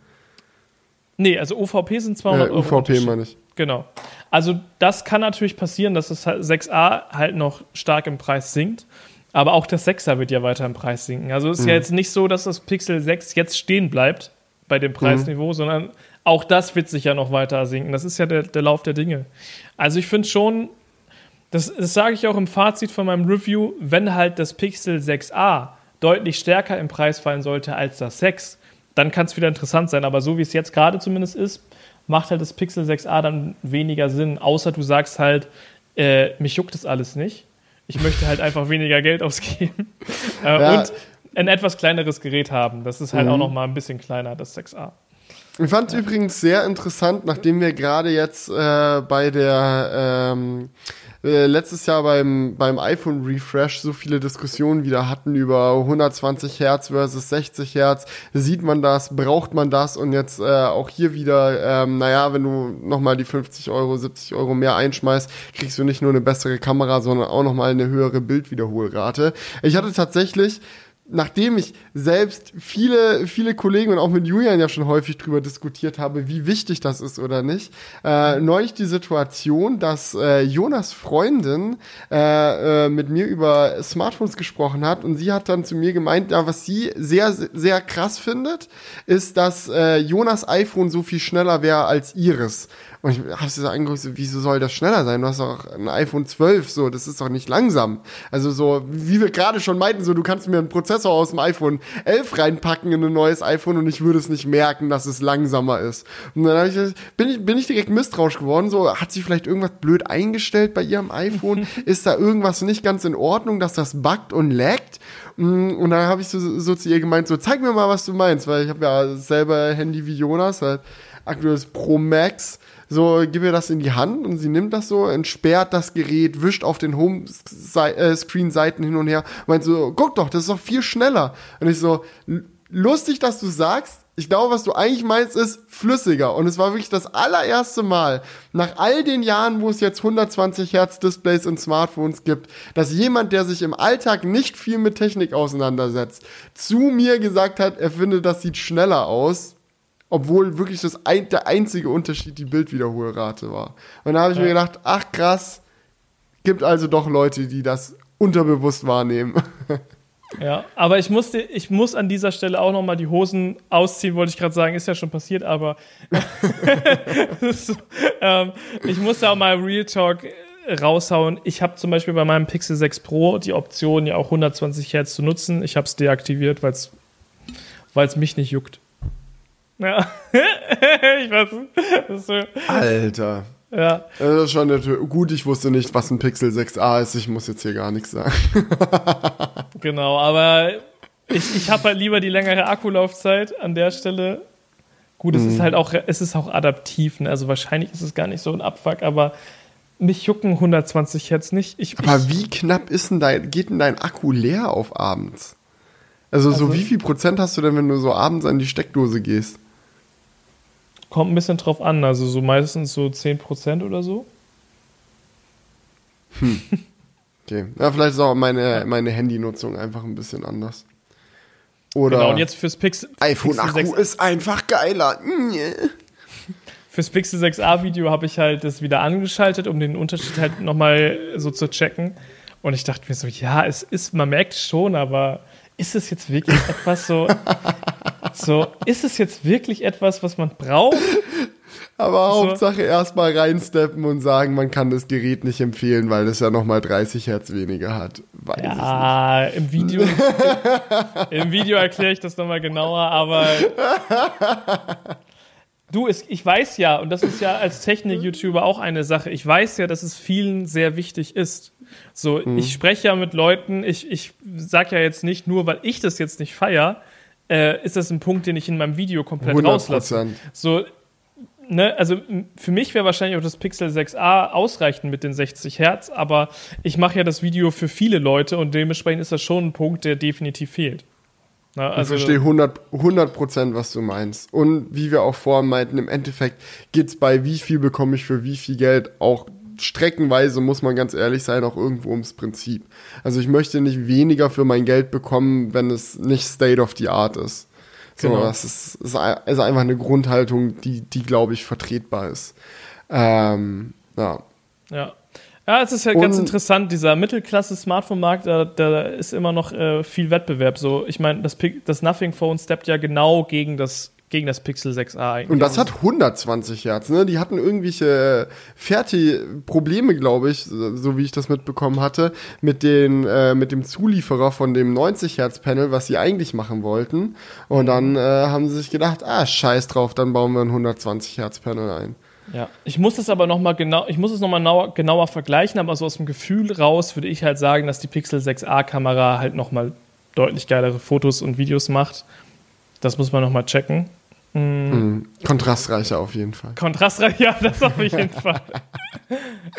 Nee, also OVP sind 200
äh, Euro. UVP meine ich.
Genau. Also das kann natürlich passieren, dass das 6a halt noch stark im Preis sinkt. Aber auch das 6er wird ja weiter im Preis sinken. Also ist mhm. ja jetzt nicht so, dass das Pixel 6 jetzt stehen bleibt bei dem Preisniveau, mhm. sondern auch das wird sich ja noch weiter sinken. Das ist ja der, der Lauf der Dinge. Also ich finde schon, das, das sage ich auch im Fazit von meinem Review, wenn halt das Pixel 6a deutlich stärker im Preis fallen sollte als das 6, dann kann es wieder interessant sein. Aber so wie es jetzt gerade zumindest ist, macht halt das Pixel 6a dann weniger Sinn, außer du sagst halt, äh, mich juckt das alles nicht. Ich möchte halt einfach weniger Geld ausgeben äh, ja. und ein etwas kleineres Gerät haben. Das ist halt mhm. auch noch mal ein bisschen kleiner, das 6a.
Ich fand es ja. übrigens sehr interessant, nachdem wir gerade jetzt äh, bei der ähm, äh, letztes Jahr beim, beim iPhone Refresh so viele Diskussionen wieder hatten über 120 Hertz versus 60 Hertz. Sieht man das? Braucht man das? Und jetzt äh, auch hier wieder, ähm, naja, wenn du nochmal die 50 Euro, 70 Euro mehr einschmeißt, kriegst du nicht nur eine bessere Kamera, sondern auch nochmal eine höhere Bildwiederholrate. Ich hatte tatsächlich nachdem ich selbst viele, viele Kollegen und auch mit Julian ja schon häufig drüber diskutiert habe, wie wichtig das ist oder nicht, äh, neulich die Situation, dass äh, Jonas Freundin äh, äh, mit mir über Smartphones gesprochen hat und sie hat dann zu mir gemeint, ja, was sie sehr, sehr krass findet, ist, dass äh, Jonas iPhone so viel schneller wäre als ihres. Und ich habe sie so angeguckt, so, wieso soll das schneller sein? Du hast doch ein iPhone 12, so, das ist doch nicht langsam. Also so, wie wir gerade schon meinten, so, du kannst mir einen Prozessor aus dem iPhone 11 reinpacken in ein neues iPhone und ich würde es nicht merken, dass es langsamer ist. Und dann ich, bin ich, bin ich direkt misstrauisch geworden, so, hat sie vielleicht irgendwas blöd eingestellt bei ihrem iPhone? ist da irgendwas nicht ganz in Ordnung, dass das buggt und laggt? Mm, und dann habe ich so, so zu ihr gemeint, so, zeig mir mal, was du meinst, weil ich habe ja selber Handy wie Jonas, halt aktuelles Pro Max so, gib ihr das in die Hand und sie nimmt das so, entsperrt das Gerät, wischt auf den Home-Screen-Seiten hin und her, meint so, guck doch, das ist doch viel schneller. Und ich so, lustig, dass du sagst, ich glaube, was du eigentlich meinst, ist flüssiger. Und es war wirklich das allererste Mal, nach all den Jahren, wo es jetzt 120 Hertz Displays in Smartphones gibt, dass jemand, der sich im Alltag nicht viel mit Technik auseinandersetzt, zu mir gesagt hat, er findet, das sieht schneller aus obwohl wirklich das ein, der einzige Unterschied die Bildwiederholrate war. Und da habe ich ja. mir gedacht, ach krass, gibt also doch Leute, die das unterbewusst wahrnehmen.
Ja, aber ich musste, ich muss an dieser Stelle auch noch mal die Hosen ausziehen, wollte ich gerade sagen, ist ja schon passiert, aber ähm, ich musste auch mal Real Talk raushauen. Ich habe zum Beispiel bei meinem Pixel 6 Pro die Option, ja auch 120 Hertz zu nutzen. Ich habe es deaktiviert, weil es mich nicht juckt. Ja, ich weiß. Das so.
Alter.
Ja.
Das ist schon gut, ich wusste nicht, was ein Pixel 6a ist. Ich muss jetzt hier gar nichts sagen.
genau, aber ich, ich habe halt lieber die längere Akkulaufzeit an der Stelle. Gut, es mhm. ist halt auch, es ist auch adaptiv, ne? also wahrscheinlich ist es gar nicht so ein Abfuck, aber mich jucken 120 Hertz nicht. Ich,
aber
ich,
wie knapp ist denn dein, geht denn dein Akku leer auf abends? Also, also so wie viel Prozent hast du denn, wenn du so abends an die Steckdose gehst?
Kommt ein bisschen drauf an, also so meistens so 10% oder so.
Hm. Okay. Ja, vielleicht ist auch meine, meine Handynutzung einfach ein bisschen anders. Oder
genau, und jetzt fürs Pixel.
iPhone Akku ist einfach geiler.
Fürs Pixel 6a Video habe ich halt das wieder angeschaltet, um den Unterschied halt nochmal so zu checken. Und ich dachte mir so, ja, es ist, man merkt schon, aber ist es jetzt wirklich etwas so, so, ist es jetzt wirklich etwas, was man braucht?
Aber so. Hauptsache erstmal reinsteppen und sagen, man kann das Gerät nicht empfehlen, weil es ja nochmal 30 Hertz weniger hat.
Weiß ja, im Video, im Video erkläre ich das nochmal genauer, aber du, ich weiß ja, und das ist ja als Technik-YouTuber auch eine Sache, ich weiß ja, dass es vielen sehr wichtig ist. So, mhm. ich spreche ja mit Leuten, ich, ich sage ja jetzt nicht nur, weil ich das jetzt nicht feiere, äh, ist das ein Punkt, den ich in meinem Video komplett 100%. rauslasse. So, ne, also für mich wäre wahrscheinlich auch das Pixel 6a ausreichend mit den 60 Hertz, aber ich mache ja das Video für viele Leute und dementsprechend ist das schon ein Punkt, der definitiv fehlt.
Na, also, ich verstehe 100, 100 Prozent, was du meinst. Und wie wir auch vorhin meinten, im Endeffekt geht es bei wie viel bekomme ich für wie viel Geld auch streckenweise, muss man ganz ehrlich sein, auch irgendwo ums Prinzip. Also ich möchte nicht weniger für mein Geld bekommen, wenn es nicht State of the Art ist. So, genau. das ist, ist, ist einfach eine Grundhaltung, die, die glaube ich, vertretbar ist. Ähm, ja.
Ja. Ja, es ist ja ganz interessant, dieser Mittelklasse-Smartphone-Markt, da, da, ist immer noch äh, viel Wettbewerb. So, ich meine, das, das Nothing Phone steppt ja genau gegen das gegen das Pixel 6a
eigentlich. Und das hat 120 Hertz, ne? Die hatten irgendwelche Fertig-Probleme, glaube ich, so wie ich das mitbekommen hatte, mit, den, äh, mit dem Zulieferer von dem 90 Hertz Panel, was sie eigentlich machen wollten. Und dann äh, haben sie sich gedacht, ah, scheiß drauf, dann bauen wir ein 120 Hertz Panel ein.
Ja, ich muss es aber noch mal genau, ich muss es noch mal genauer, genauer vergleichen, aber so aus dem Gefühl raus würde ich halt sagen, dass die Pixel 6a Kamera halt noch mal deutlich geilere Fotos und Videos macht. Das muss man noch mal checken.
Mhm. Kontrastreicher auf jeden Fall.
Kontrastreicher, ja, das auf jeden Fall.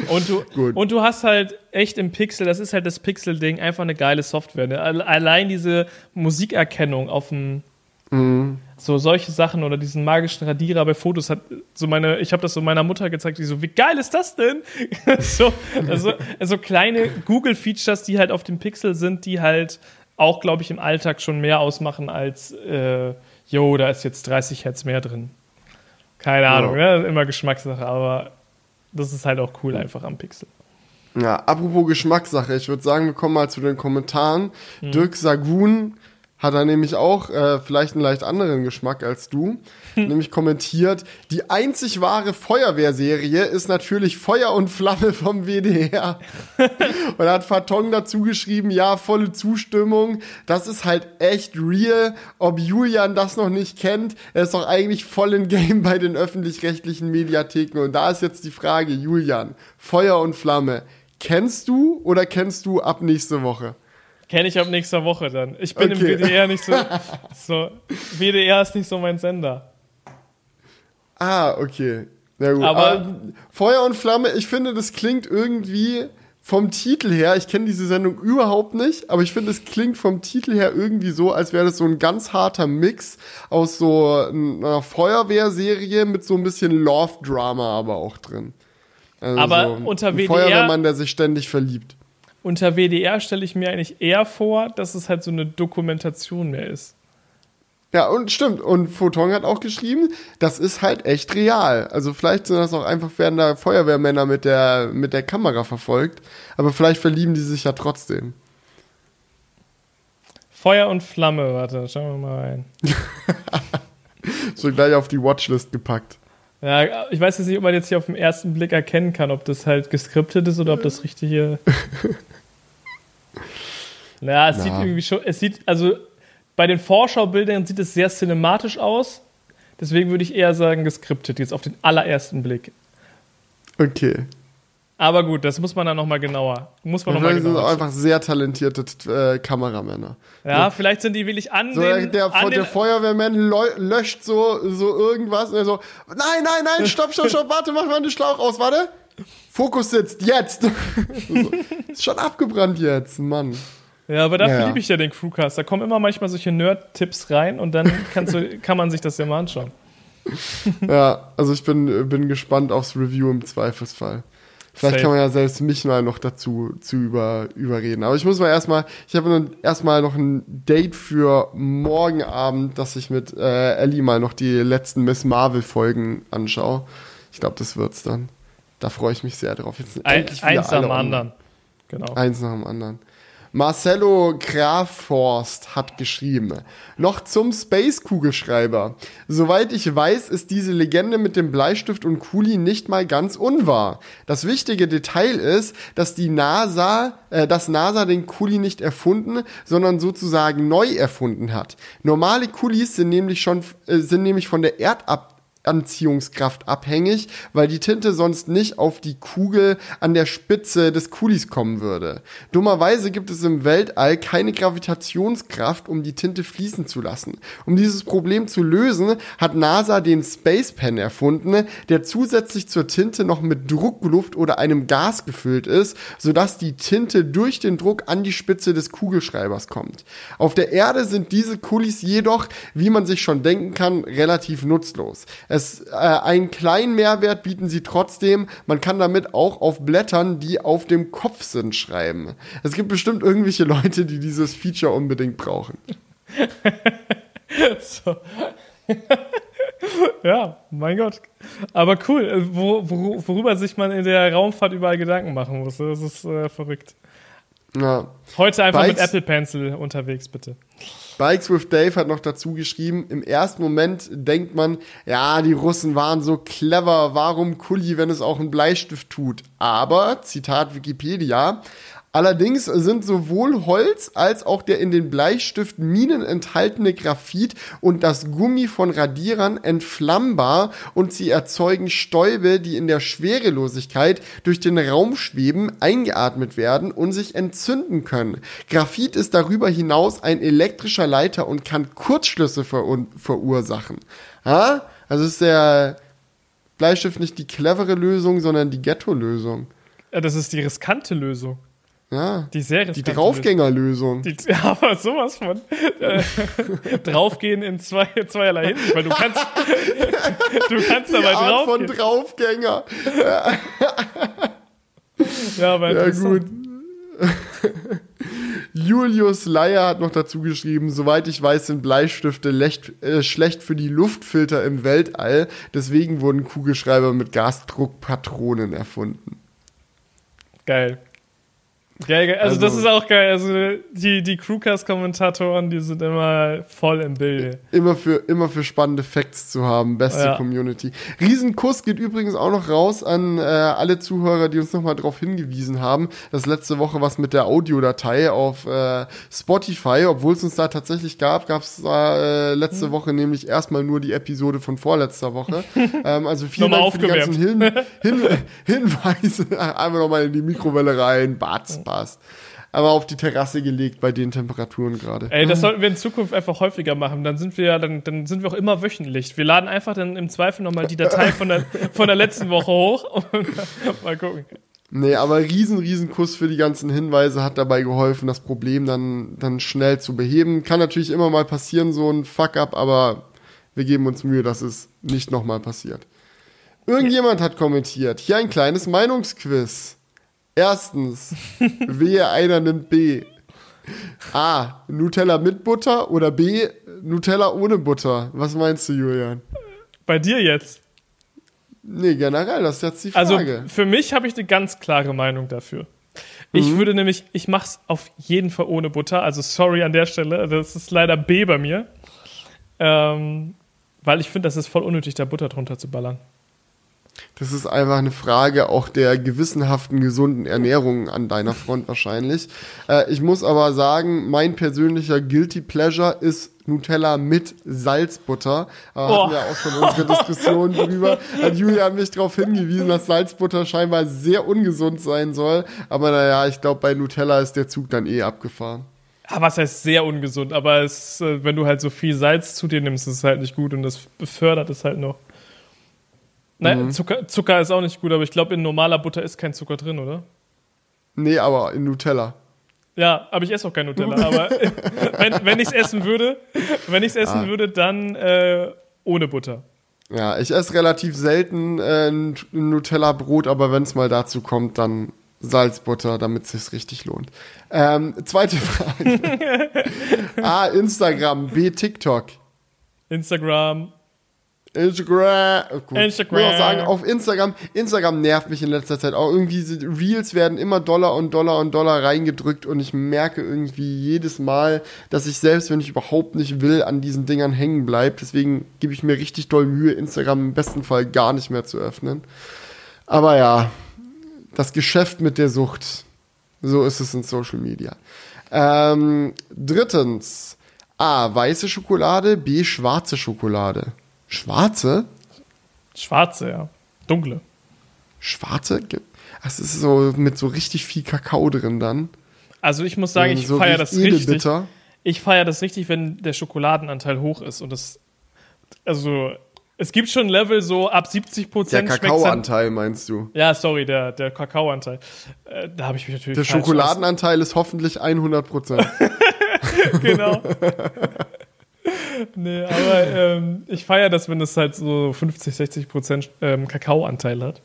Und du, Gut. und du hast halt echt im Pixel, das ist halt das Pixel-Ding, einfach eine geile Software. Ne? Allein diese Musikerkennung auf dem, mhm. so solche Sachen oder diesen magischen Radierer bei Fotos hat so meine, ich habe das so meiner Mutter gezeigt, die so, wie geil ist das denn? so, also, also kleine Google-Features, die halt auf dem Pixel sind, die halt auch, glaube ich, im Alltag schon mehr ausmachen als äh, jo, da ist jetzt 30 Hertz mehr drin. Keine Ahnung, ja. ne? immer Geschmackssache, aber das ist halt auch cool einfach am Pixel.
Ja, apropos Geschmackssache, ich würde sagen, wir kommen mal zu den Kommentaren. Mhm. Dirk Sagun hat er nämlich auch äh, vielleicht einen leicht anderen Geschmack als du, nämlich kommentiert, die einzig wahre Feuerwehrserie ist natürlich Feuer und Flamme vom WDR. und hat Fatong dazu geschrieben, ja, volle Zustimmung, das ist halt echt real, ob Julian das noch nicht kennt, er ist doch eigentlich voll in Game bei den öffentlich-rechtlichen Mediatheken und da ist jetzt die Frage, Julian, Feuer und Flamme, kennst du oder kennst du ab nächste Woche?
Kenne ich ab nächster Woche dann. Ich bin okay. im WDR nicht so, so. WDR ist nicht so mein Sender.
Ah, okay. Na gut. Aber, Aber Feuer und Flamme, ich finde, das klingt irgendwie vom Titel her, ich kenne diese Sendung überhaupt nicht, aber ich finde, es klingt vom Titel her irgendwie so, als wäre das so ein ganz harter Mix aus so einer Feuerwehrserie mit so ein bisschen Love-Drama aber auch drin.
Also aber so unter WDR.
Feuerwehrmann, der sich ständig verliebt
unter WDR stelle ich mir eigentlich eher vor, dass es halt so eine Dokumentation mehr ist.
Ja, und stimmt. Und Photon hat auch geschrieben, das ist halt echt real. Also vielleicht sind das auch einfach, werden da Feuerwehrmänner mit der, mit der Kamera verfolgt. Aber vielleicht verlieben die sich ja trotzdem.
Feuer und Flamme, warte, schauen wir mal rein.
so gleich auf die Watchlist gepackt.
Ja, ich weiß jetzt nicht, ob man jetzt hier auf den ersten Blick erkennen kann, ob das halt geskriptet ist oder ob das richtige. naja, es Na. sieht irgendwie schon. Es sieht, also bei den Vorschaubildern sieht es sehr cinematisch aus. Deswegen würde ich eher sagen, geskriptet, jetzt auf den allerersten Blick.
Okay.
Aber gut, das muss man dann nochmal genauer. Muss man
noch
mal
genauer. sind einfach sehr talentierte äh, Kameramänner.
Ja, ja, vielleicht sind die wirklich an
so,
den,
Der,
an
der Feuerwehrmann löscht so, so irgendwas und er so, nein, nein, nein, stopp, stopp, stopp, warte, mach mal den Schlauch aus, warte. Fokus sitzt, jetzt. so, ist schon abgebrannt jetzt, Mann.
Ja, aber dafür ja, liebe ich ja den Crewcast. Da kommen immer manchmal solche Nerd-Tipps rein und dann du, kann man sich das ja mal anschauen.
ja, also ich bin, bin gespannt aufs Review im Zweifelsfall. Vielleicht Safe. kann man ja selbst mich mal noch dazu zu über, überreden. Aber ich muss mal erstmal, ich habe erstmal noch ein Date für morgen Abend, dass ich mit äh, Ellie mal noch die letzten Miss Marvel Folgen anschaue. Ich glaube, das wird's dann. Da freue ich mich sehr drauf.
Jetzt Ein, eins nach dem anderen.
Genau. Eins nach dem anderen. Marcelo Grafhorst hat geschrieben. Noch zum Space-Kugelschreiber. Soweit ich weiß, ist diese Legende mit dem Bleistift und Kuli nicht mal ganz unwahr. Das wichtige Detail ist, dass die NASA, äh, dass NASA den Kuli nicht erfunden, sondern sozusagen neu erfunden hat. Normale Kulis sind nämlich schon, äh, sind nämlich von der Erdab Anziehungskraft abhängig, weil die Tinte sonst nicht auf die Kugel an der Spitze des Kulis kommen würde. Dummerweise gibt es im Weltall keine Gravitationskraft, um die Tinte fließen zu lassen. Um dieses Problem zu lösen, hat NASA den Space Pen erfunden, der zusätzlich zur Tinte noch mit Druckluft oder einem Gas gefüllt ist, sodass die Tinte durch den Druck an die Spitze des Kugelschreibers kommt. Auf der Erde sind diese Kulis jedoch, wie man sich schon denken kann, relativ nutzlos. Es, äh, einen kleinen Mehrwert bieten sie trotzdem. Man kann damit auch auf Blättern, die auf dem Kopf sind, schreiben. Es gibt bestimmt irgendwelche Leute, die dieses Feature unbedingt brauchen.
so. ja, mein Gott. Aber cool, äh, wo, wo, worüber sich man in der Raumfahrt überall Gedanken machen muss. Das ist äh, verrückt. Ja. Heute einfach Bikes, mit Apple Pencil unterwegs, bitte.
Bikes with Dave hat noch dazu geschrieben, im ersten Moment denkt man, ja, die Russen waren so clever, warum Kuli, wenn es auch ein Bleistift tut? Aber, Zitat Wikipedia, Allerdings sind sowohl Holz als auch der in den Bleistiftminen enthaltene Graphit und das Gummi von Radierern entflammbar und sie erzeugen Stäube, die in der Schwerelosigkeit durch den Raum schweben, eingeatmet werden und sich entzünden können. Graphit ist darüber hinaus ein elektrischer Leiter und kann Kurzschlüsse ver verursachen. Ha? Also ist der Bleistift nicht die clevere Lösung, sondern die Ghetto-Lösung.
Ja, das ist die riskante Lösung.
Ja, die Serie. Die Draufgängerlösung. Die,
ja, aber sowas von. Äh, draufgehen in zwei, zweierlei Hinsicht, weil du kannst, du kannst dabei draufgehen.
von Draufgänger.
ja, aber Ja, gut.
Julius Leier hat noch dazu geschrieben, soweit ich weiß, sind Bleistifte lecht, äh, schlecht für die Luftfilter im Weltall. Deswegen wurden Kugelschreiber mit Gasdruckpatronen erfunden.
Geil. Geil. Also, also, das ist auch geil. Also die, die Crewcast-Kommentatoren, die sind immer voll im Bilde.
Immer für, immer für spannende Facts zu haben. Beste ja. Community. Riesenkuss geht übrigens auch noch raus an äh, alle Zuhörer, die uns nochmal darauf hingewiesen haben, dass letzte Woche was mit der Audiodatei auf äh, Spotify, obwohl es uns da tatsächlich gab, gab es da äh, letzte hm. Woche nämlich erstmal nur die Episode von vorletzter Woche. ähm, also vielen Dank für die ganzen Hin Hin Hinweise. Einfach nochmal in die Mikrowelle rein. Batz, Spaß. Aber auf die Terrasse gelegt bei den Temperaturen gerade.
Ey, das sollten wir in Zukunft einfach häufiger machen. Dann sind wir ja, dann, dann sind wir auch immer wöchentlich. Wir laden einfach dann im Zweifel nochmal die Datei von der, von der letzten Woche hoch und mal gucken.
Nee, aber riesen, riesen Kuss für die ganzen Hinweise hat dabei geholfen, das Problem dann, dann schnell zu beheben. Kann natürlich immer mal passieren, so ein Fuck-up, aber wir geben uns Mühe, dass es nicht nochmal passiert. Irgendjemand hat kommentiert, hier ein kleines Meinungsquiz. Erstens, wehe einer nimmt B. A. Nutella mit Butter oder B. Nutella ohne Butter. Was meinst du, Julian?
Bei dir jetzt?
Nee, generell, das ist jetzt die also, Frage.
Also für mich habe ich eine ganz klare Meinung dafür. Ich mhm. würde nämlich, ich mache es auf jeden Fall ohne Butter. Also sorry an der Stelle, das ist leider B bei mir. Ähm, weil ich finde, das ist voll unnötig, da Butter drunter zu ballern.
Das ist einfach eine Frage auch der gewissenhaften, gesunden Ernährung an deiner Front wahrscheinlich. Äh, ich muss aber sagen, mein persönlicher Guilty Pleasure ist Nutella mit Salzbutter. Da oh. hatten wir auch schon unsere Diskussion drüber. Hat Julia hat mich darauf hingewiesen, dass Salzbutter scheinbar sehr ungesund sein soll. Aber naja, ich glaube, bei Nutella ist der Zug dann eh abgefahren.
Ja, was heißt sehr ungesund, aber es, äh, wenn du halt so viel Salz zu dir nimmst, ist es halt nicht gut und das befördert es halt noch. Nein, mhm. Zucker, Zucker ist auch nicht gut, aber ich glaube, in normaler Butter ist kein Zucker drin, oder?
Nee, aber in Nutella.
Ja, aber ich esse auch kein Nutella. aber wenn, wenn ich es essen würde, wenn ich es essen ah. würde, dann äh, ohne Butter.
Ja, ich esse relativ selten äh, ein Nutella-Brot, aber wenn es mal dazu kommt, dann Salzbutter, damit es sich richtig lohnt. Ähm, zweite Frage. A, Instagram, B, TikTok.
Instagram,
Instagram. Gut. Instagram. Ich muss auch sagen, auf Instagram, Instagram nervt mich in letzter Zeit auch. Irgendwie, Reels werden immer Dollar und Dollar und Dollar reingedrückt und ich merke irgendwie jedes Mal, dass ich selbst, wenn ich überhaupt nicht will, an diesen Dingern hängen bleibe. Deswegen gebe ich mir richtig doll Mühe, Instagram im besten Fall gar nicht mehr zu öffnen. Aber ja, das Geschäft mit der Sucht. So ist es in Social Media. Ähm, drittens. A. Weiße Schokolade. B. Schwarze Schokolade. Schwarze?
Schwarze, ja. Dunkle.
Schwarze? Das ist so mit so richtig viel Kakao drin dann.
Also ich muss sagen, ich so feiere das richtig. Ich feiere das richtig, wenn der Schokoladenanteil hoch ist und das also es gibt schon Level so ab 70 Prozent.
Der Kakaoanteil meinst du?
Ja, sorry, der, der Kakaoanteil. Äh, da habe ich mich natürlich.
Der Schokoladenanteil ist hoffentlich 100 Prozent. genau.
nee, aber ähm, ich feiere das, wenn es halt so 50, 60 Prozent ähm, Kakaoanteil hat.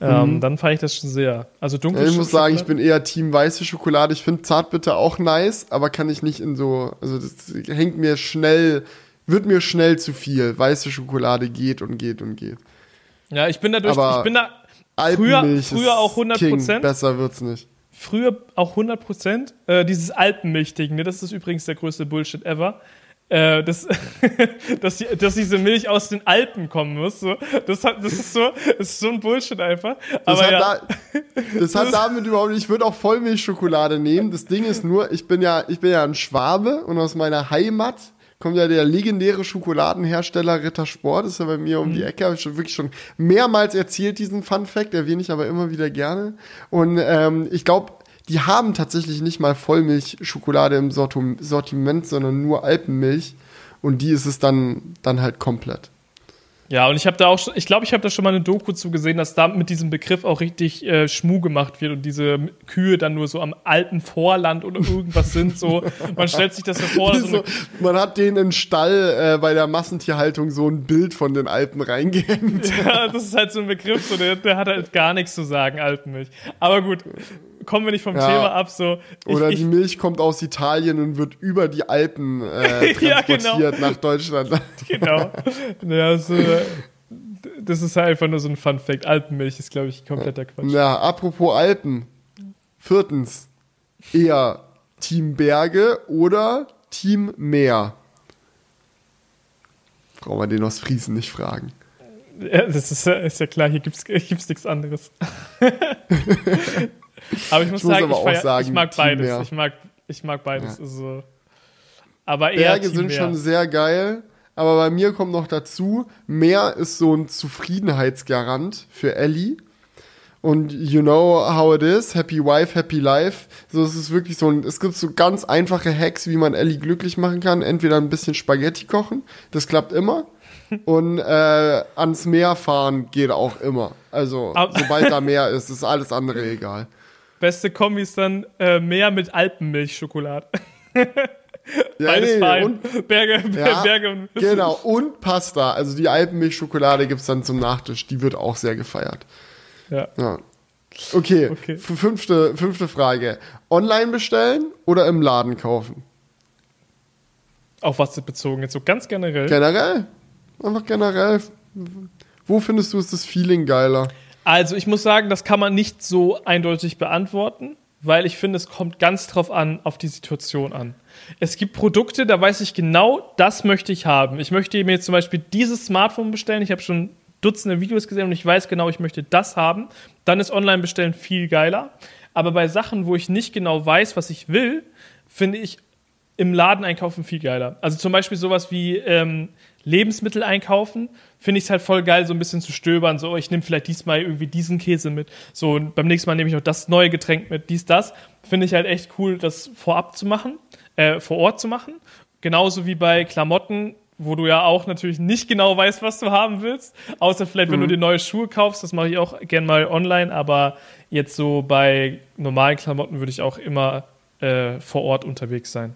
Ähm, mhm. Dann feiere ich das schon sehr. Also dunkle
ja, Ich muss sagen, ich bin eher Team weiße Schokolade. Ich finde Zartbitter auch nice, aber kann ich nicht in so, also das hängt mir schnell, wird mir schnell zu viel. Weiße Schokolade geht und geht und geht.
Ja, ich bin da durch, aber ich bin da früher, früher auch 100 Prozent.
Besser wird's nicht.
Früher auch 100 Prozent. Äh, dieses Alpenmilch-Ding, ne, das ist übrigens der größte Bullshit ever äh, dass, dass, die, dass diese Milch aus den Alpen kommen muss. So. Das, hat, das, ist so, das ist so ein Bullshit einfach.
Das
Aber
hat, ja. da, das hat damit überhaupt nicht. Ich würde auch Vollmilchschokolade nehmen. Das Ding ist nur, ich bin ja, ich bin ja ein Schwabe und aus meiner Heimat kommt ja der legendäre Schokoladenhersteller Rittersport, ist ja bei mir um die mhm. Ecke, habe ich schon wirklich schon mehrmals erzählt, diesen Fun Fact, erwähne ich aber immer wieder gerne. Und ähm, ich glaube, die haben tatsächlich nicht mal Vollmilchschokolade im Sortiment, sondern nur Alpenmilch. Und die ist es dann, dann halt komplett.
Ja, und ich habe da auch, ich glaube, ich habe da schon mal eine Doku zu gesehen, dass da mit diesem Begriff auch richtig äh, Schmu gemacht wird und diese Kühe dann nur so am alten Vorland oder irgendwas sind. So, man stellt sich das ja vor. So
so, man hat denen im Stall äh, bei der Massentierhaltung so ein Bild von den Alpen reingehängt.
Ja, das ist halt so ein Begriff, so, der, der hat halt gar nichts zu sagen, Alpenmilch. Aber gut, kommen wir nicht vom ja. Thema ab. So,
ich, Oder die ich, Milch kommt aus Italien und wird über die Alpen äh, transportiert ja, genau. nach Deutschland.
genau. Ja, so, das ist halt einfach nur so ein Fun Fact. Alpenmilch ist, glaube ich, kompletter Quatsch.
Ja, apropos Alpen. Viertens. Eher Team Berge oder Team Meer? Brauchen wir den aus Friesen nicht fragen.
Ja, das ist, ist ja klar, hier gibt es nichts anderes. Aber ich muss, ich sagen, muss ich, feier, sagen, ich, mag beides. Ich mag, ich mag beides. Ja. Also, aber
Berge sind schon sehr geil. Aber bei mir kommt noch dazu, Meer ist so ein Zufriedenheitsgarant für Ellie. Und you know how it is, happy wife, happy life. So, es ist wirklich so ein, es gibt so ganz einfache Hacks, wie man Ellie glücklich machen kann. Entweder ein bisschen Spaghetti kochen, das klappt immer. Und äh, ans Meer fahren geht auch immer. Also, sobald da Meer ist, ist alles andere egal.
Beste Kombi ist dann äh, mehr mit Alpenmilchschokolade.
Ja, Beides nee, fein. Und, Berge, ja, Berge und Genau, und Pasta. Also die Alpenmilchschokolade gibt es dann zum Nachtisch. Die wird auch sehr gefeiert. Ja. ja. Okay, okay. Fünfte, fünfte Frage. Online bestellen oder im Laden kaufen?
Auf was bezogen? Jetzt so ganz generell?
Generell. Einfach generell. Wo findest du ist das Feeling geiler?
Also ich muss sagen, das kann man nicht so eindeutig beantworten, weil ich finde, es kommt ganz drauf an, auf die Situation an. Es gibt Produkte, da weiß ich genau, das möchte ich haben. Ich möchte mir zum Beispiel dieses Smartphone bestellen. Ich habe schon Dutzende Videos gesehen und ich weiß genau, ich möchte das haben, dann ist Online-Bestellen viel geiler. Aber bei Sachen, wo ich nicht genau weiß, was ich will, finde ich im Laden einkaufen viel geiler. Also zum Beispiel sowas wie ähm, Lebensmittel einkaufen, finde ich es halt voll geil, so ein bisschen zu stöbern. So, ich nehme vielleicht diesmal irgendwie diesen Käse mit. So, und beim nächsten Mal nehme ich noch das neue Getränk mit, dies, das. Finde ich halt echt cool, das vorab zu machen, äh, vor Ort zu machen. Genauso wie bei Klamotten, wo du ja auch natürlich nicht genau weißt, was du haben willst. Außer vielleicht, wenn mhm. du dir neue Schuhe kaufst, das mache ich auch gern mal online, aber jetzt so bei normalen Klamotten würde ich auch immer äh, vor Ort unterwegs sein.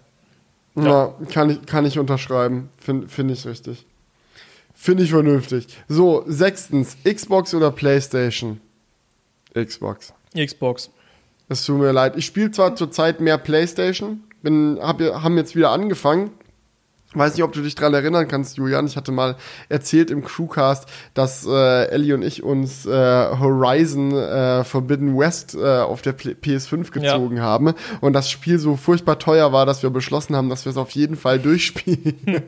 Ja, kann, ich, kann ich unterschreiben. Finde find ich richtig. Finde ich vernünftig. So, sechstens, Xbox oder PlayStation? Xbox.
Xbox.
Es tut mir leid. Ich spiele zwar zurzeit mehr PlayStation, bin, hab, haben jetzt wieder angefangen, Weiß nicht, ob du dich dran erinnern kannst, Julian. Ich hatte mal erzählt im Crewcast, dass äh, Ellie und ich uns äh, Horizon äh, Forbidden West äh, auf der PS5 gezogen ja. haben und das Spiel so furchtbar teuer war, dass wir beschlossen haben, dass wir es auf jeden Fall durchspielen.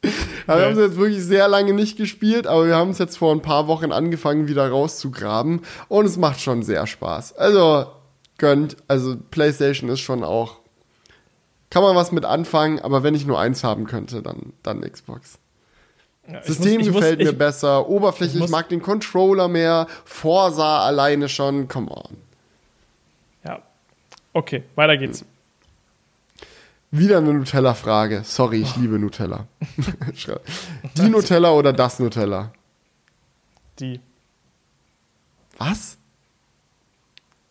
wir haben es jetzt wirklich sehr lange nicht gespielt, aber wir haben es jetzt vor ein paar Wochen angefangen, wieder rauszugraben und es macht schon sehr Spaß. Also gönnt, also PlayStation ist schon auch kann man was mit anfangen, aber wenn ich nur eins haben könnte, dann, dann Xbox. Ja, System muss, gefällt muss, mir ich, besser, Oberfläche, ich, ich, mag den Controller mehr, Forsa alleine schon, come on.
Ja, okay, weiter geht's.
Wieder eine Nutella-Frage. Sorry, ich oh. liebe Nutella. Die Nutella oder das Nutella?
Die.
Was?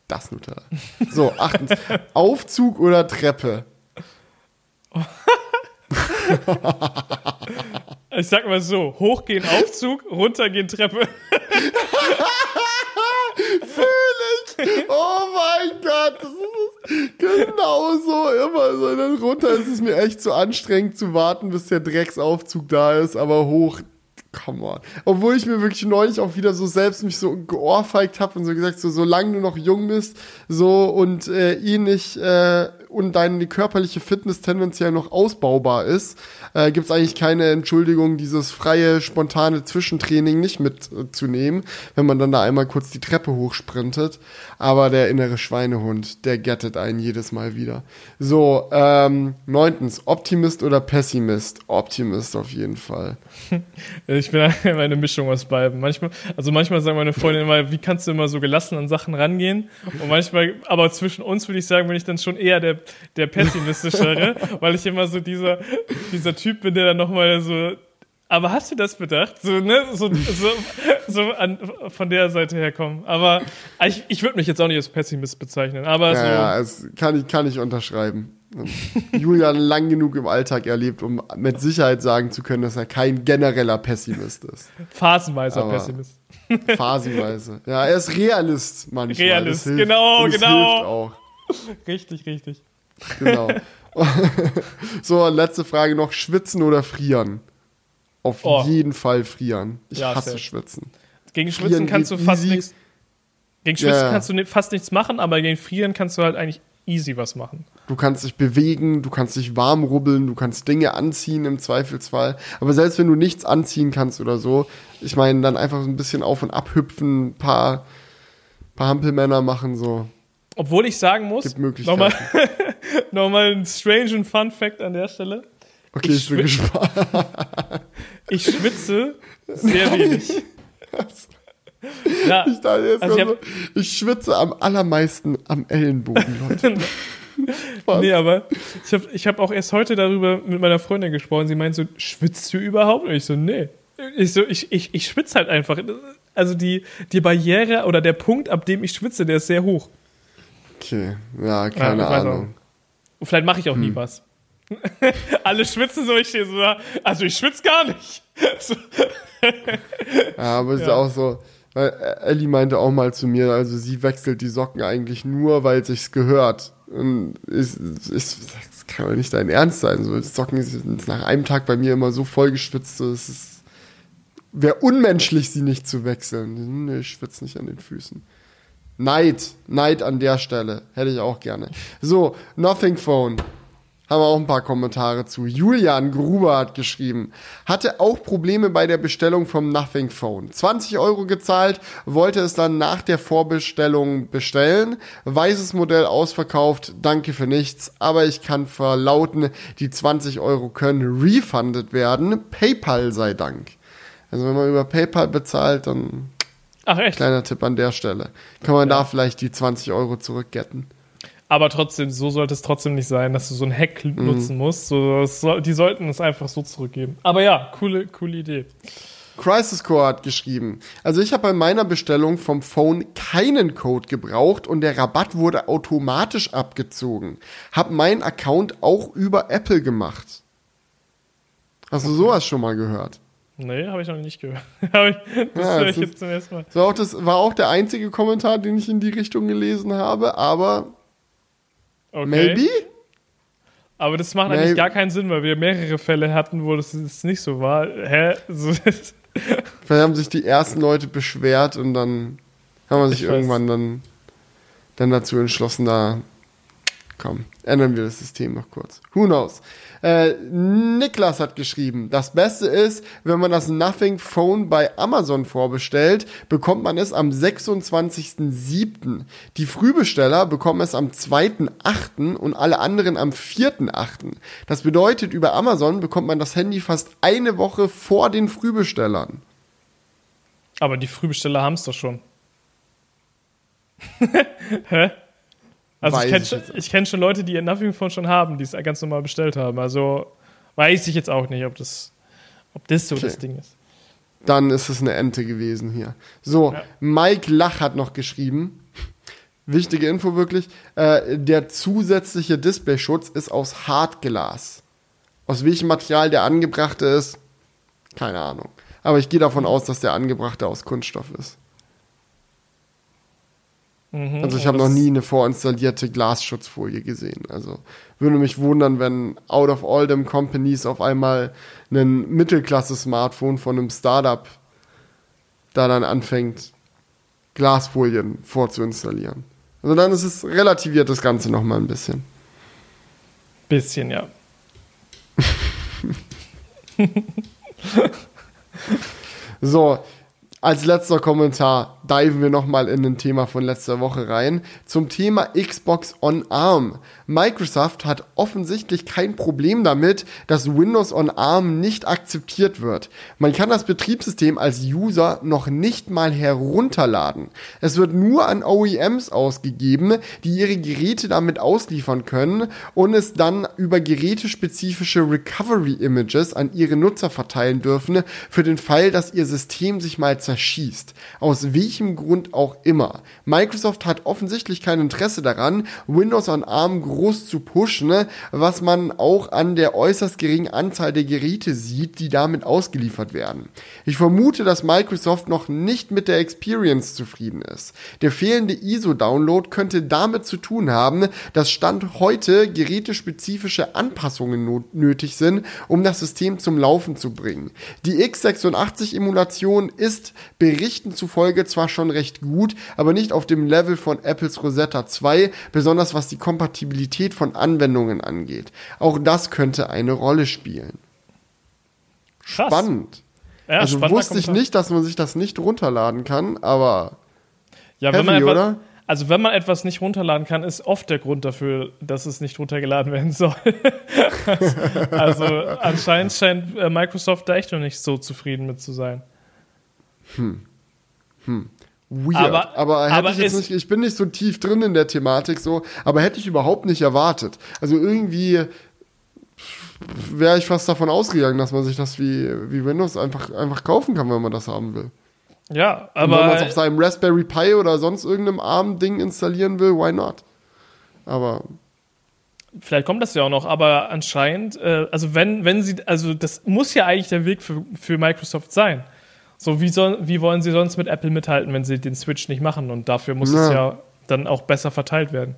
Das Nutella. So, achtens. Aufzug oder Treppe?
Ich sag mal so: hochgehen Aufzug, runtergehen Treppe.
Fühl ich! Oh mein Gott! Das ist genau so immer so. Dann runter ist es mir echt zu anstrengend zu warten, bis der Drecksaufzug da ist, aber hoch come on. Obwohl ich mir wirklich neulich auch wieder so selbst mich so geohrfeigt habe und so gesagt, so solange du noch jung bist, so und äh, eh nicht äh, und deine körperliche Fitness tendenziell noch ausbaubar ist, äh, gibt es eigentlich keine Entschuldigung, dieses freie, spontane Zwischentraining nicht mitzunehmen, wenn man dann da einmal kurz die Treppe hochsprintet. Aber der innere Schweinehund, der gettet einen jedes Mal wieder. So, ähm, neuntens, Optimist oder Pessimist? Optimist auf jeden Fall.
Ich bin eine Mischung aus beiden. Manchmal, also manchmal sagen meine Freunde immer, wie kannst du immer so gelassen an Sachen rangehen? Und manchmal, aber zwischen uns würde ich sagen, bin ich dann schon eher der, der pessimistischere, weil ich immer so dieser, dieser Typ bin, der dann nochmal so aber hast du das bedacht? So, ne? So, so, so an, von der Seite herkommen. Aber ich, ich würde mich jetzt auch nicht als Pessimist bezeichnen. Aber
ja,
so.
Ja, es kann ich, kann ich unterschreiben. Julian lang genug im Alltag erlebt, um mit Sicherheit sagen zu können, dass er kein genereller Pessimist ist.
Phasenweiser Aber Pessimist.
Phasenweise. Ja, er ist Realist manchmal.
Realist, genau, genau. Richtig, richtig.
Genau. so, letzte Frage noch: Schwitzen oder frieren? Auf oh. jeden Fall frieren. Ich ja, hasse safe. Schwitzen.
Gegen frieren Schwitzen kannst du fast nichts. Gegen Schwitzen yeah. kannst du fast nichts machen, aber gegen Frieren kannst du halt eigentlich easy was machen.
Du kannst dich bewegen, du kannst dich warm rubbeln, du kannst Dinge anziehen im Zweifelsfall. Aber selbst wenn du nichts anziehen kannst oder so, ich meine, dann einfach so ein bisschen auf und ab hüpfen, ein paar, paar Hampelmänner machen, so.
Obwohl ich sagen muss,
nochmal,
nochmal ein strange Fun Fact an der Stelle.
Okay, ich, ich bin gespannt.
ich schwitze sehr wenig.
Ja, ich, also ich, hab, ich, schwitze am allermeisten am Ellenbogen, Leute.
nee, aber ich habe ich hab auch erst heute darüber mit meiner Freundin gesprochen. Sie meint so, schwitzt du überhaupt? Und ich so, nee. Ich so, ich, ich, ich schwitze halt einfach. Also die, die Barriere oder der Punkt, ab dem ich schwitze, der ist sehr hoch.
Okay, ja, keine ja, Ahnung.
Vielleicht mache ich auch hm. nie was. Alle schwitzen so, ich stehe so da. Also ich schwitze gar nicht. So.
ja, aber es ja. ist auch so, weil Ellie meinte auch mal zu mir, also sie wechselt die Socken eigentlich nur, weil sich's gehört. Und ich, ich, das kann doch nicht dein Ernst sein. So, die Socken sind nach einem Tag bei mir immer so vollgeschwitzt, so, es wäre unmenschlich, sie nicht zu wechseln. Nee, ich schwitze nicht an den Füßen. Neid, Neid an der Stelle. Hätte ich auch gerne. So, Nothing Phone. haben wir auch ein paar Kommentare zu. Julian Gruber hat geschrieben, hatte auch Probleme bei der Bestellung vom Nothing Phone. 20 Euro gezahlt, wollte es dann nach der Vorbestellung bestellen. Weißes Modell ausverkauft, danke für nichts, aber ich kann verlauten, die 20 Euro können refunded werden. PayPal sei Dank. Also wenn man über PayPal bezahlt, dann
Ach echt?
kleiner Tipp an der Stelle. Kann man ja. da vielleicht die 20 Euro zurückgetten.
Aber trotzdem, so sollte es trotzdem nicht sein, dass du so ein Hack mhm. nutzen musst. So, soll, die sollten es einfach so zurückgeben. Aber ja, coole, coole Idee.
Crisis Core hat geschrieben. Also ich habe bei meiner Bestellung vom Phone keinen Code gebraucht und der Rabatt wurde automatisch abgezogen. Hab meinen Account auch über Apple gemacht. Hast du sowas schon mal gehört?
Nee, habe ich noch nicht gehört. das ja,
höre ich jetzt zum ersten Mal. So auch das war auch der einzige Kommentar, den ich in die Richtung gelesen habe, aber Okay. Maybe?
Aber das macht Maybe. eigentlich gar keinen Sinn, weil wir mehrere Fälle hatten, wo das nicht so war. Hä? So,
Vielleicht haben sich die ersten Leute beschwert und dann haben wir sich ich irgendwann dann, dann dazu entschlossen, da komm, ändern wir das System noch kurz. Who knows? Äh, Niklas hat geschrieben, das Beste ist, wenn man das Nothing Phone bei Amazon vorbestellt, bekommt man es am 26.07. Die Frühbesteller bekommen es am 2.08. und alle anderen am 4.08. Das bedeutet, über Amazon bekommt man das Handy fast eine Woche vor den Frühbestellern.
Aber die Frühbesteller haben es doch schon. Hä? Also ich kenne ich kenn schon Leute, die ihr Nothing Phone schon haben, die es ganz normal bestellt haben. Also weiß ich jetzt auch nicht, ob das, ob das so okay. das Ding ist.
Dann ist es eine Ente gewesen hier. So, ja. Mike Lach hat noch geschrieben. Wichtige Info wirklich. Äh, der zusätzliche Displayschutz ist aus Hartglas. Aus welchem Material der angebrachte ist, keine Ahnung. Aber ich gehe davon aus, dass der angebrachte aus Kunststoff ist. Mhm, also ich habe noch nie eine vorinstallierte Glasschutzfolie gesehen. Also würde mich wundern, wenn out of all them companies auf einmal ein Mittelklasse-Smartphone von einem Startup da dann anfängt, Glasfolien vorzuinstallieren. Also dann ist es relativiert das Ganze noch mal ein bisschen.
Bisschen, ja.
so, als letzter Kommentar diven wir nochmal in ein Thema von letzter Woche rein. Zum Thema Xbox on ARM. Microsoft hat offensichtlich kein Problem damit, dass Windows on ARM nicht akzeptiert wird. Man kann das Betriebssystem als User noch nicht mal herunterladen. Es wird nur an OEMs ausgegeben, die ihre Geräte damit ausliefern können und es dann über gerätespezifische Recovery Images an ihre Nutzer verteilen dürfen, für den Fall, dass ihr System sich mal zerschießt. Aus welchem Grund auch immer. Microsoft hat offensichtlich kein Interesse daran, Windows on ARM groß zu pushen, was man auch an der äußerst geringen Anzahl der Geräte sieht, die damit ausgeliefert werden. Ich vermute, dass Microsoft noch nicht mit der Experience zufrieden ist. Der fehlende ISO-Download könnte damit zu tun haben, dass Stand heute gerätespezifische Anpassungen nötig sind, um das System zum Laufen zu bringen. Die x86-Emulation ist Berichten zufolge zwar schon recht gut, aber nicht auf dem Level von Apples Rosetta 2, besonders was die Kompatibilität von Anwendungen angeht. Auch das könnte eine Rolle spielen. Krass. Spannend. Ja, also wusste ich nicht, dass man sich das nicht runterladen kann, aber
ja, heavy, wenn man oder? Also wenn man etwas nicht runterladen kann, ist oft der Grund dafür, dass es nicht runtergeladen werden soll. also anscheinend scheint äh, Microsoft da echt noch nicht so zufrieden mit zu sein.
Hm. Hm. Weird. Aber, aber aber ich nicht, ich bin nicht so tief drin in der Thematik so, aber hätte ich überhaupt nicht erwartet. Also irgendwie wäre ich fast davon ausgegangen, dass man sich das wie, wie Windows einfach, einfach kaufen kann, wenn man das haben will.
Ja, aber. Und
wenn man es auf seinem Raspberry Pi oder sonst irgendeinem ARM-Ding installieren will, why not? Aber.
Vielleicht kommt das ja auch noch, aber anscheinend, äh, also wenn, wenn sie, also das muss ja eigentlich der Weg für, für Microsoft sein. So, wie, soll, wie wollen sie sonst mit Apple mithalten, wenn sie den Switch nicht machen? Und dafür muss ja. es ja dann auch besser verteilt werden.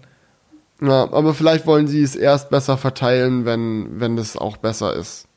Ja, aber vielleicht wollen sie es erst besser verteilen, wenn, wenn das auch besser ist.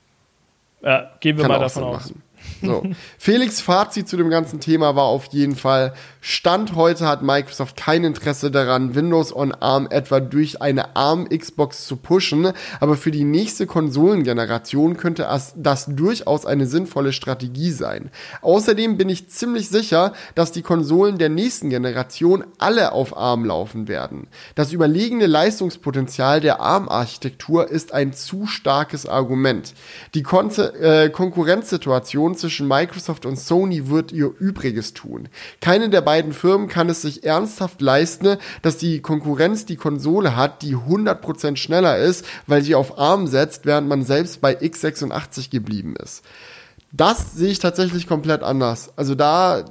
Ja, gehen wir Kann mal davon aus. Machen.
So. Felix Fazit zu dem ganzen Thema war auf jeden Fall, Stand heute hat Microsoft kein Interesse daran, Windows on ARM etwa durch eine ARM Xbox zu pushen, aber für die nächste Konsolengeneration könnte das durchaus eine sinnvolle Strategie sein. Außerdem bin ich ziemlich sicher, dass die Konsolen der nächsten Generation alle auf ARM laufen werden. Das überlegene Leistungspotenzial der ARM-Architektur ist ein zu starkes Argument. Die Kon äh, Konkurrenzsituation zwischen Microsoft und Sony wird ihr Übriges tun. Keine der beiden Firmen kann es sich ernsthaft leisten, dass die Konkurrenz die Konsole hat, die 100% schneller ist, weil sie auf ARM setzt, während man selbst bei x86 geblieben ist. Das sehe ich tatsächlich komplett anders. Also da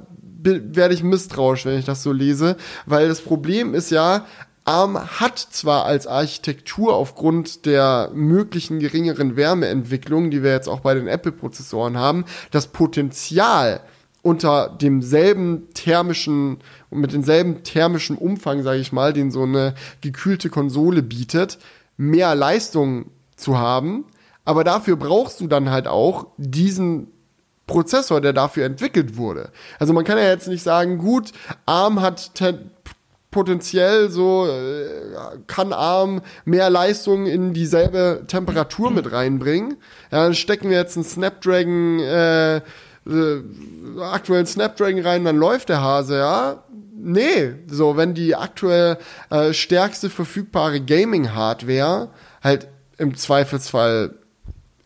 werde ich misstrauisch, wenn ich das so lese, weil das Problem ist ja, ARM hat zwar als Architektur aufgrund der möglichen geringeren Wärmeentwicklung, die wir jetzt auch bei den Apple-Prozessoren haben, das Potenzial, unter demselben thermischen und mit demselben thermischen Umfang, sage ich mal, den so eine gekühlte Konsole bietet, mehr Leistung zu haben. Aber dafür brauchst du dann halt auch diesen Prozessor, der dafür entwickelt wurde. Also man kann ja jetzt nicht sagen, gut, ARM hat potenziell so, äh, kann ARM mehr Leistung in dieselbe Temperatur mit reinbringen. Ja, dann stecken wir jetzt einen Snapdragon äh, äh, aktuellen Snapdragon rein, dann läuft der Hase, ja. Nee, so, wenn die aktuell äh, stärkste verfügbare Gaming-Hardware halt im Zweifelsfall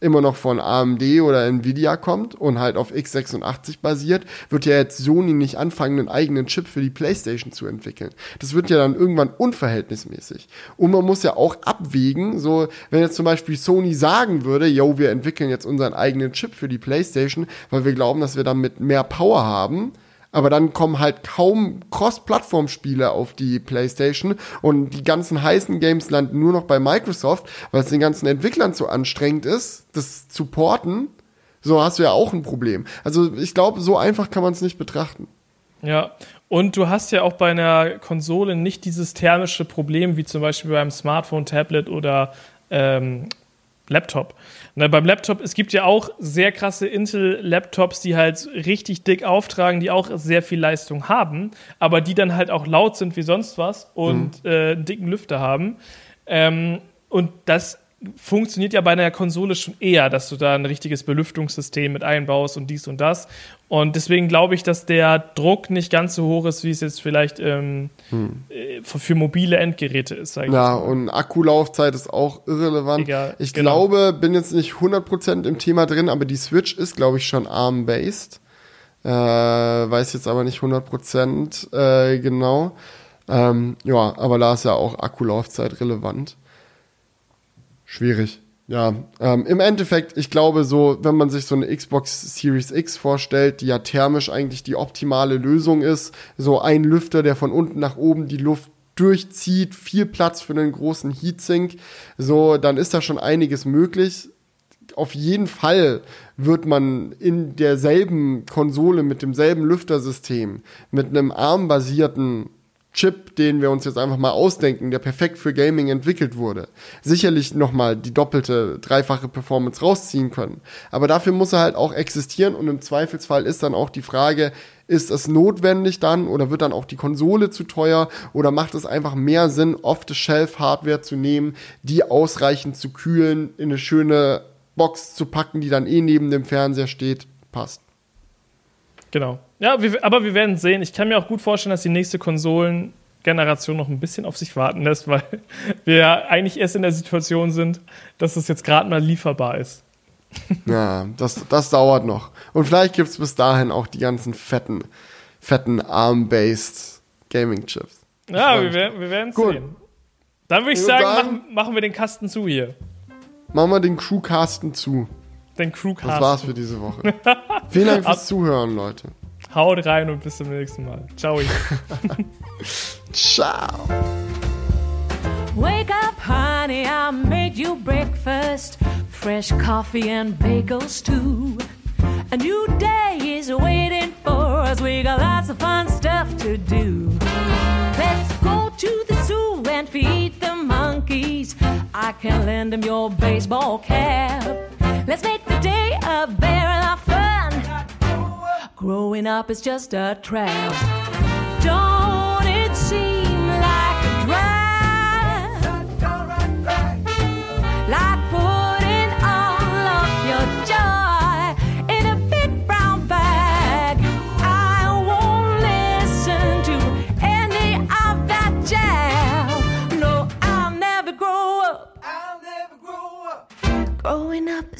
immer noch von AMD oder Nvidia kommt und halt auf x86 basiert, wird ja jetzt Sony nicht anfangen, einen eigenen Chip für die PlayStation zu entwickeln. Das wird ja dann irgendwann unverhältnismäßig. Und man muss ja auch abwägen, so, wenn jetzt zum Beispiel Sony sagen würde, yo, wir entwickeln jetzt unseren eigenen Chip für die PlayStation, weil wir glauben, dass wir damit mehr Power haben, aber dann kommen halt kaum Cross-Plattform-Spiele auf die PlayStation und die ganzen heißen Games landen nur noch bei Microsoft, weil es den ganzen Entwicklern zu anstrengend ist, das zu porten. So hast du ja auch ein Problem. Also ich glaube, so einfach kann man es nicht betrachten.
Ja, und du hast ja auch bei einer Konsole nicht dieses thermische Problem wie zum Beispiel beim Smartphone, Tablet oder ähm, Laptop. Na, beim Laptop, es gibt ja auch sehr krasse Intel-Laptops, die halt richtig dick auftragen, die auch sehr viel Leistung haben, aber die dann halt auch laut sind wie sonst was und mhm. äh, einen dicken Lüfter haben. Ähm, und das funktioniert ja bei einer Konsole schon eher, dass du da ein richtiges Belüftungssystem mit einbaust und dies und das. Und deswegen glaube ich, dass der Druck nicht ganz so hoch ist, wie es jetzt vielleicht ähm, hm. Äh, für mobile Endgeräte ist.
Ja, und Akkulaufzeit ist auch irrelevant. Egal, ich genau. glaube, bin jetzt nicht 100% im Thema drin, aber die Switch ist, glaube ich, schon ARM-based. Äh, weiß jetzt aber nicht 100% äh, genau. Ähm, ja, aber da ist ja auch Akkulaufzeit relevant. Schwierig. Ja, ähm, im Endeffekt, ich glaube so, wenn man sich so eine Xbox Series X vorstellt, die ja thermisch eigentlich die optimale Lösung ist, so ein Lüfter, der von unten nach oben die Luft durchzieht, viel Platz für einen großen Heatsink, so, dann ist da schon einiges möglich. Auf jeden Fall wird man in derselben Konsole mit demselben Lüftersystem, mit einem ARM-basierten Chip, den wir uns jetzt einfach mal ausdenken, der perfekt für Gaming entwickelt wurde, sicherlich nochmal die doppelte, dreifache Performance rausziehen können. Aber dafür muss er halt auch existieren und im Zweifelsfall ist dann auch die Frage, ist es notwendig dann oder wird dann auch die Konsole zu teuer oder macht es einfach mehr Sinn, Off-the-Shelf-Hardware zu nehmen, die ausreichend zu kühlen, in eine schöne Box zu packen, die dann eh neben dem Fernseher steht, passt.
Genau. Ja, wir, aber wir werden sehen. Ich kann mir auch gut vorstellen, dass die nächste Konsolengeneration noch ein bisschen auf sich warten lässt, weil wir ja eigentlich erst in der Situation sind, dass es jetzt gerade mal lieferbar ist.
Ja, das, das dauert noch. Und vielleicht gibt es bis dahin auch die ganzen fetten, fetten ARM-based Gaming-Chips.
Ja, wir, wir werden es sehen. Dann würde ich, sagen, sagen machen, machen wir den Kasten zu hier.
Machen wir den Crewcasten zu.
Den Crewcasten.
Das war's für diese Woche. Vielen Dank fürs Zuhören, Leute.
Haut rein und bis zum nächsten Mal. Ciao.
Ciao.
Wake up, honey, I made you breakfast. Fresh coffee and bagels, too. A new day is waiting for us. We got lots of fun stuff to do. Let's go to the zoo and feed the monkeys. I can lend them your baseball cap. Let's make day of bearing fun. Growing up is just a trap. Don't